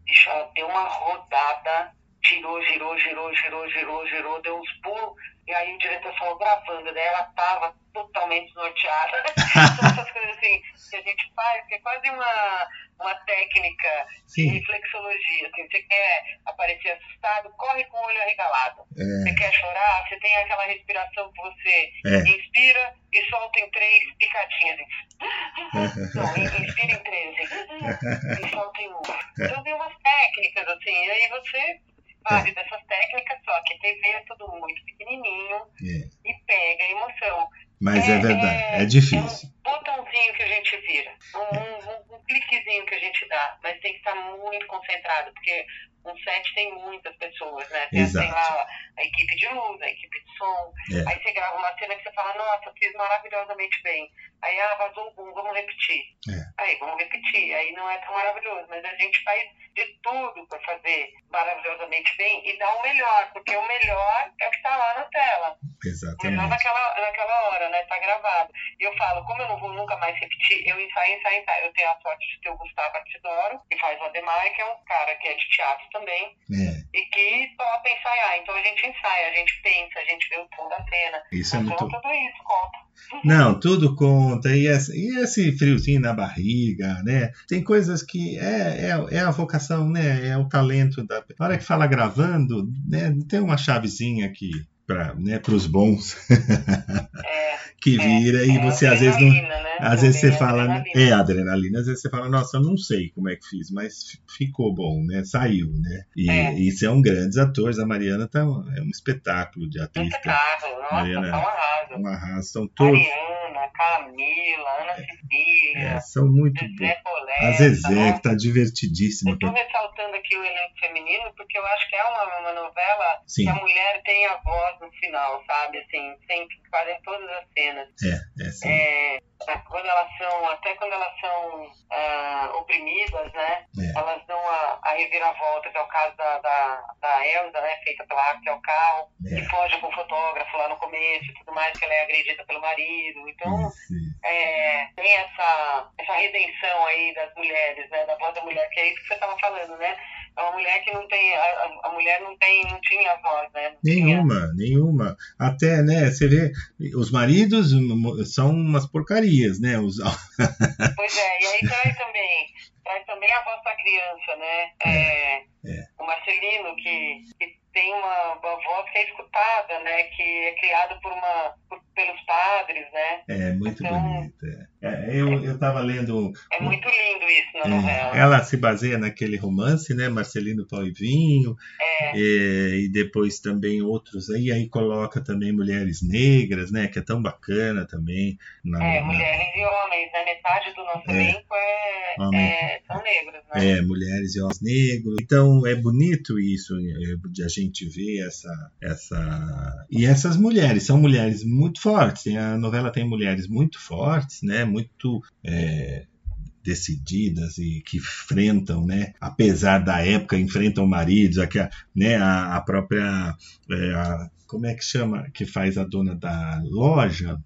bicho, ela deu uma rodada, girou, girou, girou, girou, girou, girou, deu uns pulos, e aí o diretor falou gravando, daí ela tava totalmente desnorteada. São (laughs) essas coisas assim que a gente faz, que é quase uma, uma técnica de Sim. reflexologia. Assim, você quer aparecer assustado, corre com o olho arregalado. É. Você quer chorar, você tem aquela respiração que você É. inspira e solta em três picadinhas. assim. (laughs) Não, in- inspira em três assim, e solta em um. Então tem umas técnicas, assim, e aí você sabe dessas técnicas, só que TV é tudo muito pequenininho É. e pega a emoção. Mas é verdade, é difícil. um botãozinho que a gente vira, um- um cliquezinho que a gente dá, mas tem que estar muito concentrado, porque um set tem muitas pessoas, né? Tem, Exato. tem lá a equipe de luz, a equipe de som, É. aí você grava uma cena que você fala, nossa, fiz maravilhosamente bem. Aí, ah, vazou um vamos repetir. É. Aí, vamos repetir. Aí não é tão maravilhoso, mas a gente faz de tudo para fazer maravilhosamente bem e dar o melhor, porque o melhor é o que está lá na tela. Melhor Exatamente. naquela, naquela hora, né? Tá gravado. E eu falo, como eu não vou nunca mais repetir, eu ensaio, ensaio, ensaio. Eu tenho a sorte de ter o Gustavo Artidoro, que faz o Ademar, que é um cara que é de teatro também, É. e que topa ensaiar. Então a gente ensaia, a gente pensa, a gente vê o tom da cena. Isso é então muito. tudo isso conta. (laughs) Não, tudo conta. E esse, e esse friozinho na barriga, né? Tem coisas que é, é, é a vocação, né? É o talento da. Na hora que fala gravando, né? Tem uma chavezinha aqui para né, os bons (laughs) É, (laughs) que vira e é você às vezes não. adrenalina, né? Às vezes você fala, adrenalina. é adrenalina, às vezes você fala, nossa, eu não sei como é que fiz, mas fi- ficou bom, né? Saiu, né? E, É. e são grandes atores, a Mariana tá, um- é um espetáculo de atriz, Espetáculo, nossa, Mariana, tá um arraso. uma raça, são todos, Mariana, Camila, Ana Cecília, é, são muito bons. Zezé Coleta. A Zezé, nossa, que tá divertidíssima. Eu tô ressaltando aqui o elenco feminino porque eu acho que é uma, uma novela Sim. que a mulher tem a voz no final, sabe? Assim, sempre fazem todas as cenas. É, é sim. É, quando elas são, até quando elas são ah, oprimidas, né? É. Elas dão a, a reviravolta, que é o caso da, da, da Elza, né? Feita pela Raquel Carro, É. que foge com o fotógrafo lá no começo e tudo mais, que ela é agredida pelo marido. Então, Isso. é, tem essa, essa redenção aí das mulheres, né? Da voz da mulher, que é isso que você estava falando, né? É uma mulher que não tem, a, a- mulher não tem, não tinha voz, né? Não tinha- Nenhuma, nenhuma. Até, né, você vê, os maridos são umas porcarias, né? Os, (laughs) Pois é, e aí traz também, traz também a voz da criança, né? É, é. O Marcelino, que, que tem uma, uma voz que é escutada, né? Que é criado por uma, por- pelos padres, né? é muito Então- bonita. É, eu, eu tava lendo. É muito lindo isso na é, novela. ela se baseia naquele romance, né? Marcelino Pau e Vinho, É. é, e depois também outros aí, aí coloca também mulheres negras, né? Que é tão bacana também. Na, É, na- mulheres e homens, né? Metade do nosso É. elenco é, é- são negros, né? É, mulheres e homens negros. Então é bonito isso é, de a gente ver essa, essa e essas mulheres são mulheres muito fortes. A novela tem mulheres muito fortes, né? Muito é, decididas e que enfrentam, né? Apesar da época, enfrentam maridos, a- né? A, a própria é, a- como é que chama? Que faz a dona da loja?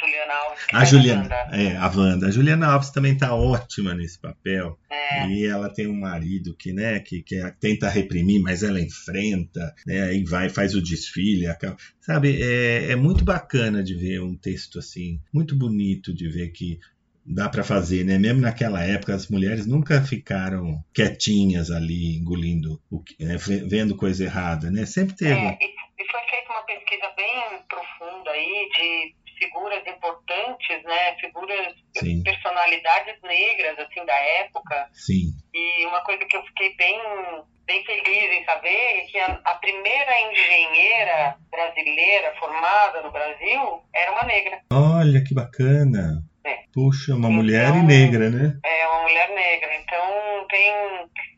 Juliana Alves. A faz Juliana, é, a Wanda. A Juliana Alves também está ótima nesse papel. É. E ela tem um marido que, né, que, que tenta reprimir, mas ela enfrenta, né, aí vai, faz o desfile, acaba- sabe? É, é muito bacana de ver um texto assim, muito bonito de ver que dá para fazer, né? Mesmo naquela época, as mulheres nunca ficaram quietinhas ali, engolindo, o que- né, ve- vendo coisa errada, né? Sempre teve. É, e, foi feita aí de figuras importantes, né? Figuras, Sim. personalidades negras, assim, da época. Sim. E uma coisa que eu fiquei bem, bem feliz em saber é que a, a primeira engenheira brasileira formada no Brasil era uma negra. Olha que bacana. É. Puxa, uma Então- mulher e negra, né? É uma mulher negra. Então tem,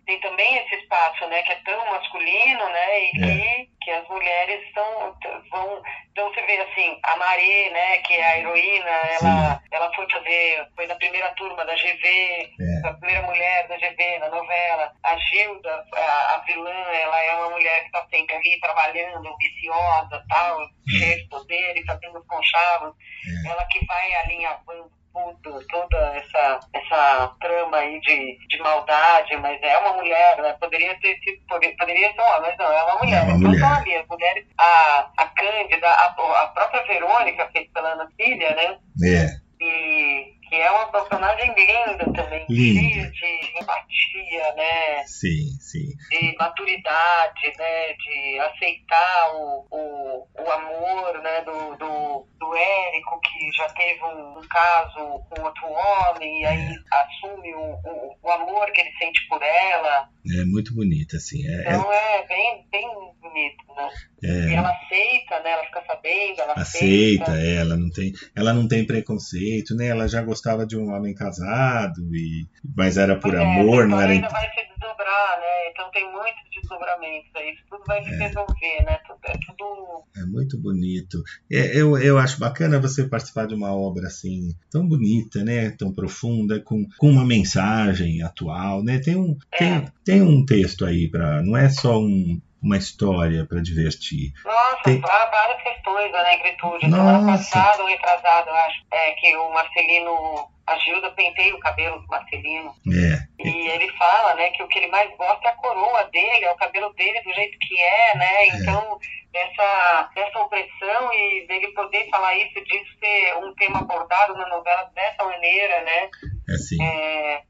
tem também esse espaço, né, que é tão masculino, né, e que, que as mulheres são, vão. Então você vê assim, a Marê, né, que é a heroína, ela, ela foi fazer, foi na primeira turma da GV, É. a primeira mulher da GV na novela. A Gilda, a, a vilã, ela é uma mulher que está sempre ali trabalhando, viciosa, tal, cheia de poder e fazendo os conchavos. Ela que vai alinhavando tudo, toda essa, essa trama aí de, de maldade, mas é uma mulher, né? Poderia ter sido, poderia, poderia ser um homem, mas não, é uma mulher. É uma então mulher. estão ali, as mulheres, a, a Cândida, a, a própria Verônica, feita pela Ana Cília, né? É. E que é uma personagem linda também, Linda. cheia de empatia, né? Sim, sim. de maturidade, né, de aceitar o, o, o amor, né, do, do, do Érico, que já teve um, um caso com outro homem, e aí assume o, o, o amor que ele sente por ela. É muito bonita, assim. É, Então é bem, bem bonito, né? é- E ela aceita, né, ela fica sabendo, ela aceita, aceita. é, ela não tem, ela não tem preconceito, né? Ela já gostava de um homem casado e mas era por é, amor, não era ainda vai se desdobrar, né? Então tem muitos desdobramentos aí. Isso tudo vai se resolver, né? É tudo É muito bonito. É, eu, eu acho bacana você participar de uma obra assim, tão bonita, né? Tão profunda, com, com uma mensagem atual, né? Tem um, tem, tem um texto aí para, não é só um, uma história para divertir. Nossa, Tem- há várias questões da negritude. Semana Nossa. passada, ou retrasado, eu acho, é, que o Marcelino, a Gilda penteia o cabelo do Marcelino. É, E ele fala, né, que o que ele mais gosta é a coroa dele, é o cabelo dele do jeito que é, né? Então, essa, essa opressão e dele poder falar isso, disso ser um tema abordado na novela dessa maneira, né? assim. É,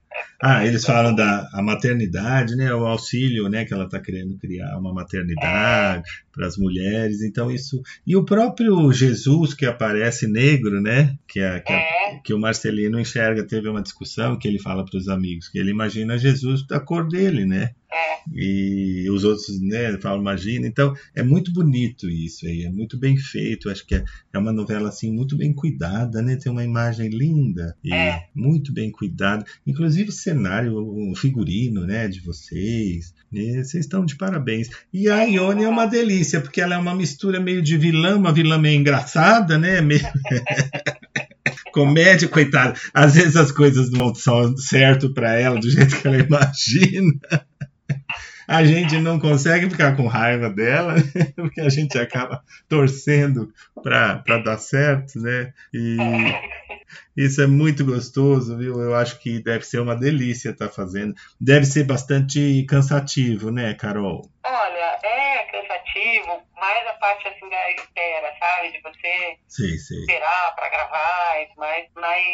Ah, eles falam da a maternidade, né? O auxílio, né? Que ela está querendo criar uma maternidade para as mulheres. Então isso e o próprio Jesus que aparece negro, né? Que, a, que, a- É. que o Marcelino enxerga. Teve uma discussão que ele fala para os amigos que ele imagina Jesus da cor dele, né? É, E os outros, né? Falam imagina. Então é muito bonito isso aí. É muito bem feito. Acho que é, é uma novela assim muito bem cuidada, né? Tem uma imagem linda e É. muito bem cuidada. Inclusive o cenário, o figurino, né, de vocês. E vocês estão de parabéns. E a Ione é uma delícia, porque ela é uma mistura meio de vilã, uma vilã meio engraçada, né? Meio... (laughs) Comédia, coitada. Às vezes as coisas não são certo para ela do jeito que ela imagina. A gente não consegue ficar com raiva dela, (laughs) porque a gente acaba torcendo para dar certo, né? E isso é muito gostoso, viu? Eu acho que deve ser uma delícia estar fazendo. Deve ser bastante cansativo, né, Carol? Olha, é cansativo, mais a parte assim da espera, sabe? De você Sei, sei. esperar pra gravar, mas, mas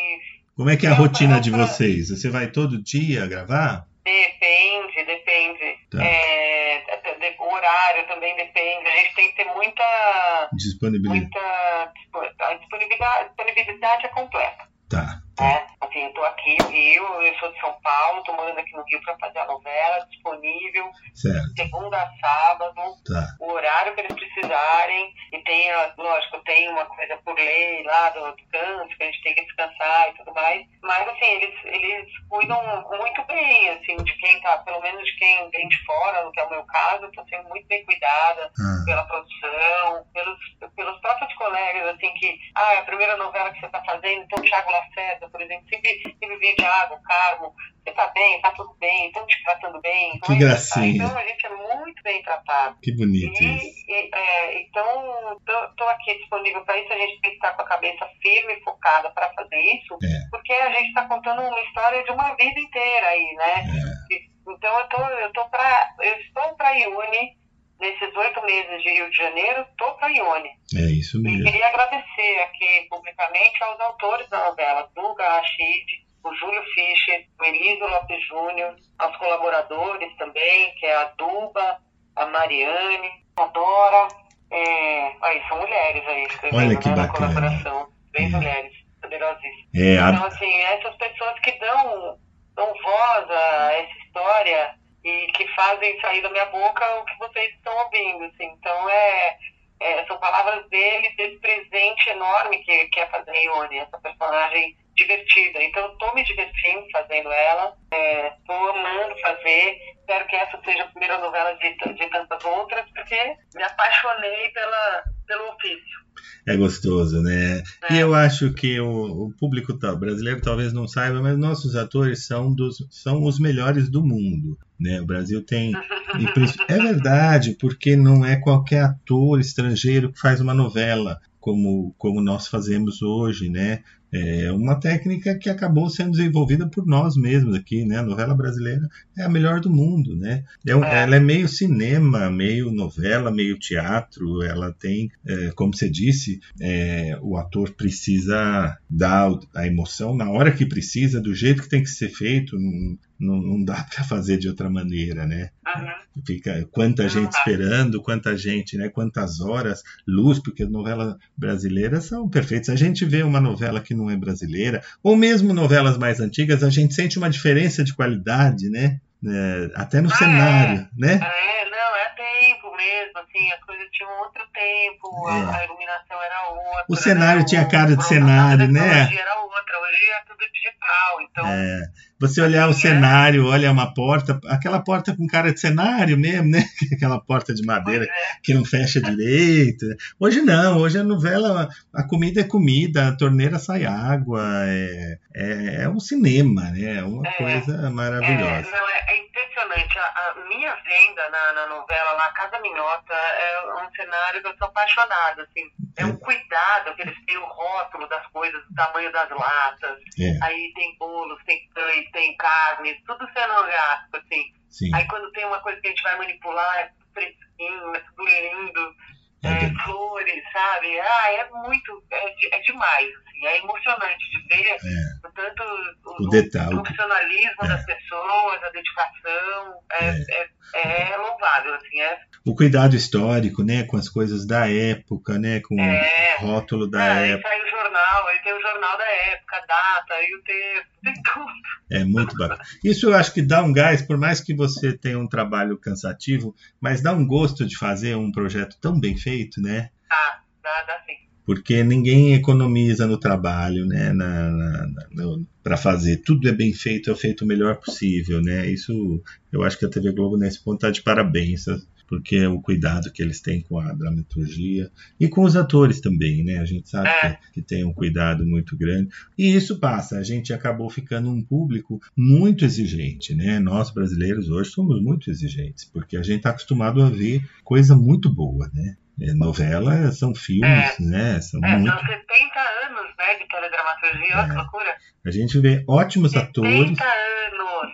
Como é que é a rotina de vocês? Você vai todo dia gravar? depende, depende. Tá. É, o horário também depende. A gente tem que ter muita, Disponibilidade. muita dispo- a disponibilidade, disponibilidade é completa. Tá. Né? Assim, eu tô aqui no Rio, eu sou de São Paulo, tô morando aqui no Rio para fazer a novela, disponível, Certo. segunda a sábado, Tá. o horário que eles precisarem, e tem, lógico, tem uma coisa por lei lá do descanso, que a gente tem que descansar e tudo mais, mas assim, eles, eles cuidam muito bem, assim, de quem tá, pelo menos de quem vem de fora, no que é o meu caso, eu tô sendo muito bem cuidada Ah, pela produção, pelos, pelos próprios colegas, assim, que, ah, é a primeira novela que você tá fazendo, então o Thiago Lacerda, por exemplo, sempre, sempre via Thiago, Carmo, você tá bem, tá tudo bem, estão te tratando bem. Que Então, gracinha. Então a gente é muito bem tratado. que bonito isso. E, e, é, então, estou aqui disponível para isso. A gente tem que estar com a cabeça firme e focada para fazer isso, É. porque a gente está contando uma história de uma vida inteira aí, né? É. E- Então, eu, tô, eu, tô pra, eu estou para a Ione, nesses oito meses de Rio de Janeiro, estou para a Ione. É isso E mesmo. queria agradecer aqui publicamente aos autores da novela, Duga Rachid, o Júlio Fischer, o Elísio Lopes Júnior, aos colaboradores também, que é a Duba, a Mariane, a Dora, É, aí são mulheres aí escrevendo, Olha que né, na bacana. colaboração. Bem É. mulheres, poderosíssimas. É, a- Então, assim, essas pessoas que dão, dão voz a essa história e que fazem sair da minha boca o que vocês estão ouvindo, assim. Então, é, é, são palavras deles, desse presente enorme que, que é fazer a Ione, essa personagem divertida. Então, eu tô me divertindo fazendo ela, é, tô amando fazer. Espero que essa seja a primeira novela de, de tantas outras, porque me apaixonei pela, pelo ofício. É gostoso, né? É. E eu acho que o, o público brasileiro talvez não saiba, mas nossos atores são, dos, são os melhores do mundo. Né? O Brasil tem. É verdade, porque não é qualquer ator estrangeiro que faz uma novela como, como nós fazemos hoje, né? É uma técnica que acabou sendo desenvolvida por nós mesmos aqui, né? A novela brasileira é a melhor do mundo, né? É um- É. Ela é meio cinema, meio novela, meio teatro. Ela tem, é, como você disse, é, o ator precisa dar a emoção na hora que precisa, do jeito que tem que ser feito. Não, não, dá para fazer de outra maneira, né? Uhum. Fica quanta gente esperando, quanta gente, né? Quantas horas, luz, porque as novelas brasileiras são perfeitas. A gente vê uma novela que não é brasileira, ou mesmo novelas mais antigas, a gente sente uma diferença de qualidade, né? É, até no Ah, cenário, né? É, não, é tempo mesmo, assim, as coisas tinham outro tempo, a, É. a iluminação era outra. O cenário né, tinha o- cara de o- a cenário, né? tecnologia era outra, hoje é tudo digital, então... É, você olhar o Assim, é. cenário, olha uma porta, aquela porta com cara de cenário mesmo, né? (laughs) Aquela porta de madeira é. que não fecha direito. Hoje não, hoje a novela, a comida é comida, a torneira sai água, é, é, é um cinema, né? É uma É. coisa É, maravilhosa. não, é, é impressionante. A, a minha venda na, na novela lá, Casa Minhota, é um cenário que eu sou apaixonada, assim. É um cuidado que eles têm o rótulo das coisas, o tamanho das latas. É, Aí tem bolos, tem pães, tem carnes, tudo cenográfico, assim. sim, Aí quando tem uma coisa que a gente vai manipular, é tudo fresquinho, é tudo lindo, é é, verdade. flores, sabe? Ah, é muito, é, é demais, assim, é emocionante de ver É. o tanto O detalhe. o profissionalismo É. das pessoas, a dedicação, é, é. é louvável, assim, é, O cuidado histórico, né? Com as coisas da época, né? Com É. o rótulo da ah, aí época. sai o jornal, aí tem o jornal da época, a data, aí o texto, (laughs) tem tudo. É muito bacana. Isso eu acho que dá um gás, por mais que você tenha um trabalho cansativo, mas dá um gosto de fazer um projeto tão bem feito, né? Tá, dá, dá sim. Porque ninguém economiza no trabalho, né? Na, para fazer. Tudo é bem feito, é feito o melhor possível, né? Isso eu acho que a TV Globo nesse ponto está de parabéns, porque é o cuidado que eles têm com a dramaturgia e com os atores também, né? A gente sabe É. que, que tem um cuidado muito grande. E isso passa, a gente acabou ficando um público muito exigente, né? Nós brasileiros hoje somos muito exigentes, porque a gente está acostumado a ver coisa muito boa, né? É, novela são filmes, né? São É, muito. são 70 anos, né, de teledramaturgia, olha que É. loucura. A gente vê ótimos atores, 70 anos.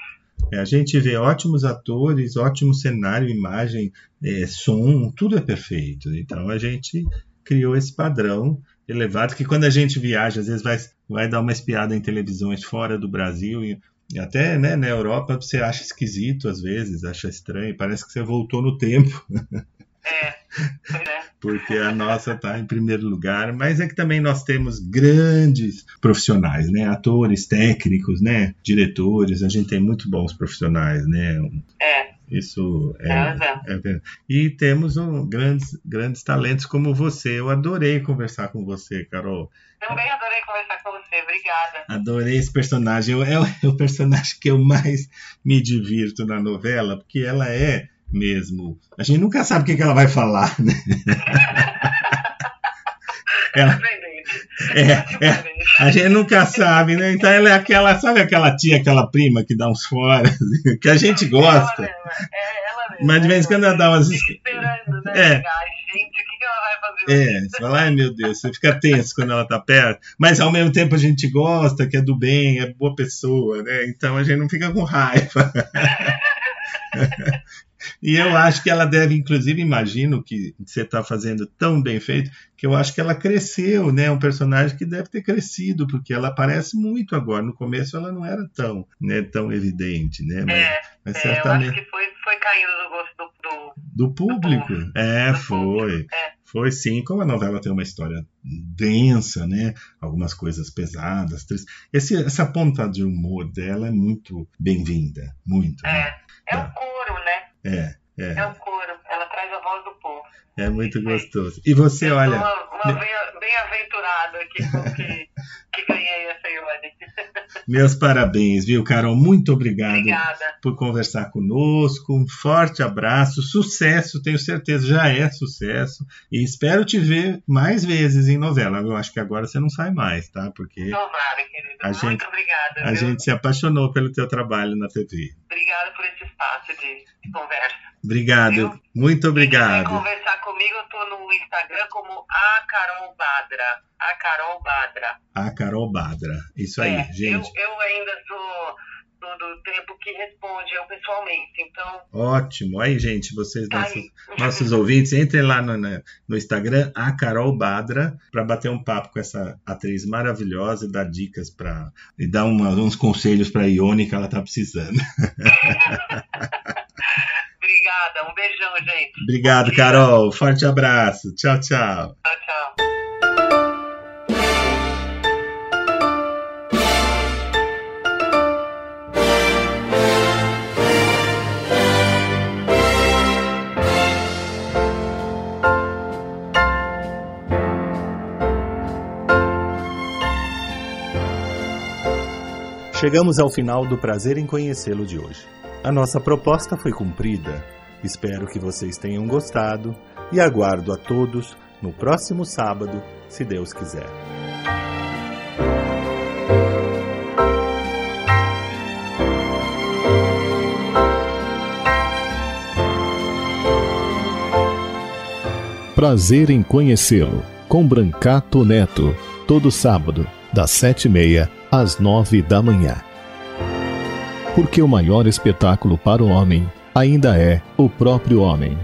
É, a gente vê ótimos atores, ótimo cenário, imagem, é, som, tudo é perfeito. Então a gente criou esse padrão elevado que quando a gente viaja, às vezes vai, vai dar uma espiada em televisões fora do Brasil e e até né, na Europa você acha esquisito às vezes, acha estranho, parece que você voltou no tempo. (laughs) É, é. porque a nossa está em primeiro lugar, mas é que também nós temos grandes profissionais, né? Atores, técnicos, né? Diretores, a gente tem muito bons profissionais, né? É, Isso é, é, é. é. E temos um, grandes, grandes talentos como você. Eu adorei conversar com você, Carol. Também adorei conversar com você, obrigada. Adorei esse personagem. Eu- É o, (laughs) é o personagem que eu mais me divirto na novela, porque ela é mesmo. A gente nunca sabe o que, que ela vai falar, né? (laughs) Ela- Surpreendente. É, é, a gente nunca sabe, né? Então ela é aquela, sabe aquela tia, aquela prima que dá uns fora, (laughs) que a gente gosta. Ela mesma, é ela mesma. Mas de vez em quando ela dá umas. Esperando, né? É. Gente, o que, que ela vai fazer? É, você fala, ai meu Deus, você fica tenso quando ela tá perto, mas ao mesmo tempo a gente gosta, que é do bem, é boa pessoa, né? Então a gente não fica com raiva. (laughs) E eu acho que ela deve, inclusive, imagino que você está fazendo tão bem feito, que eu acho que ela cresceu, né? Um personagem que deve ter crescido, porque ela aparece muito agora. No começo ela não era tão, né, tão evidente, né? Mas, É, mas é, eu acho certamente. que foi, foi caindo no gosto do, do, Do público. Do É, do foi. público, é. Foi sim. Como a novela tem uma história densa, né? Algumas coisas pesadas, tristes. Esse, essa ponta de humor dela é muito bem-vinda. Muito. né? É, é É. o couro, né? É, É é. o couro. Ela traz a voz do povo. É muito gostoso. E você, Eu olha. uma, uma bem- bem-aventurada que, que, que ganhei essa Ione. (laughs) Meus parabéns, viu, Carol? Muito obrigado Obrigada. por conversar conosco. Um forte abraço, sucesso, tenho certeza, já é sucesso. E espero te ver mais vezes em novela. Eu acho que agora você não sai mais, tá? Porque Tomara, querido. A Muito gente- obrigada. a viu? gente se apaixonou pelo teu trabalho na TV. Obrigada por esse espaço de, de conversa. Obrigado, Viu? muito obrigado. conversar comigo, eu tô no Instagram como a Carol Badra. A Carol Badra. A Carol Badra. Isso aí, É, gente. Eu, eu ainda sou do, do tempo que responde eu pessoalmente, então Ótimo. Aí, gente, vocês, tá nossos, aí. (laughs) nossos ouvintes, entrem lá no, no Instagram, a Carol Badra, para bater um papo com essa atriz maravilhosa e dar dicas para e dar uma- uns conselhos para a Ione que ela tá precisando. (laughs) Obrigada, um beijão, gente. Obrigado. Carol. Forte abraço. Tchau, tchau. Tchau, tchau. Chegamos ao final do prazer em conhecê-lo de hoje. A nossa proposta foi cumprida. Espero que vocês tenham gostado e aguardo a todos no próximo sábado, se Deus quiser. Prazer em conhecê-lo, com Brancato Neto, todo sábado, das sete e meia às nove da manhã. Porque o maior espetáculo para o homem ainda é o próprio homem.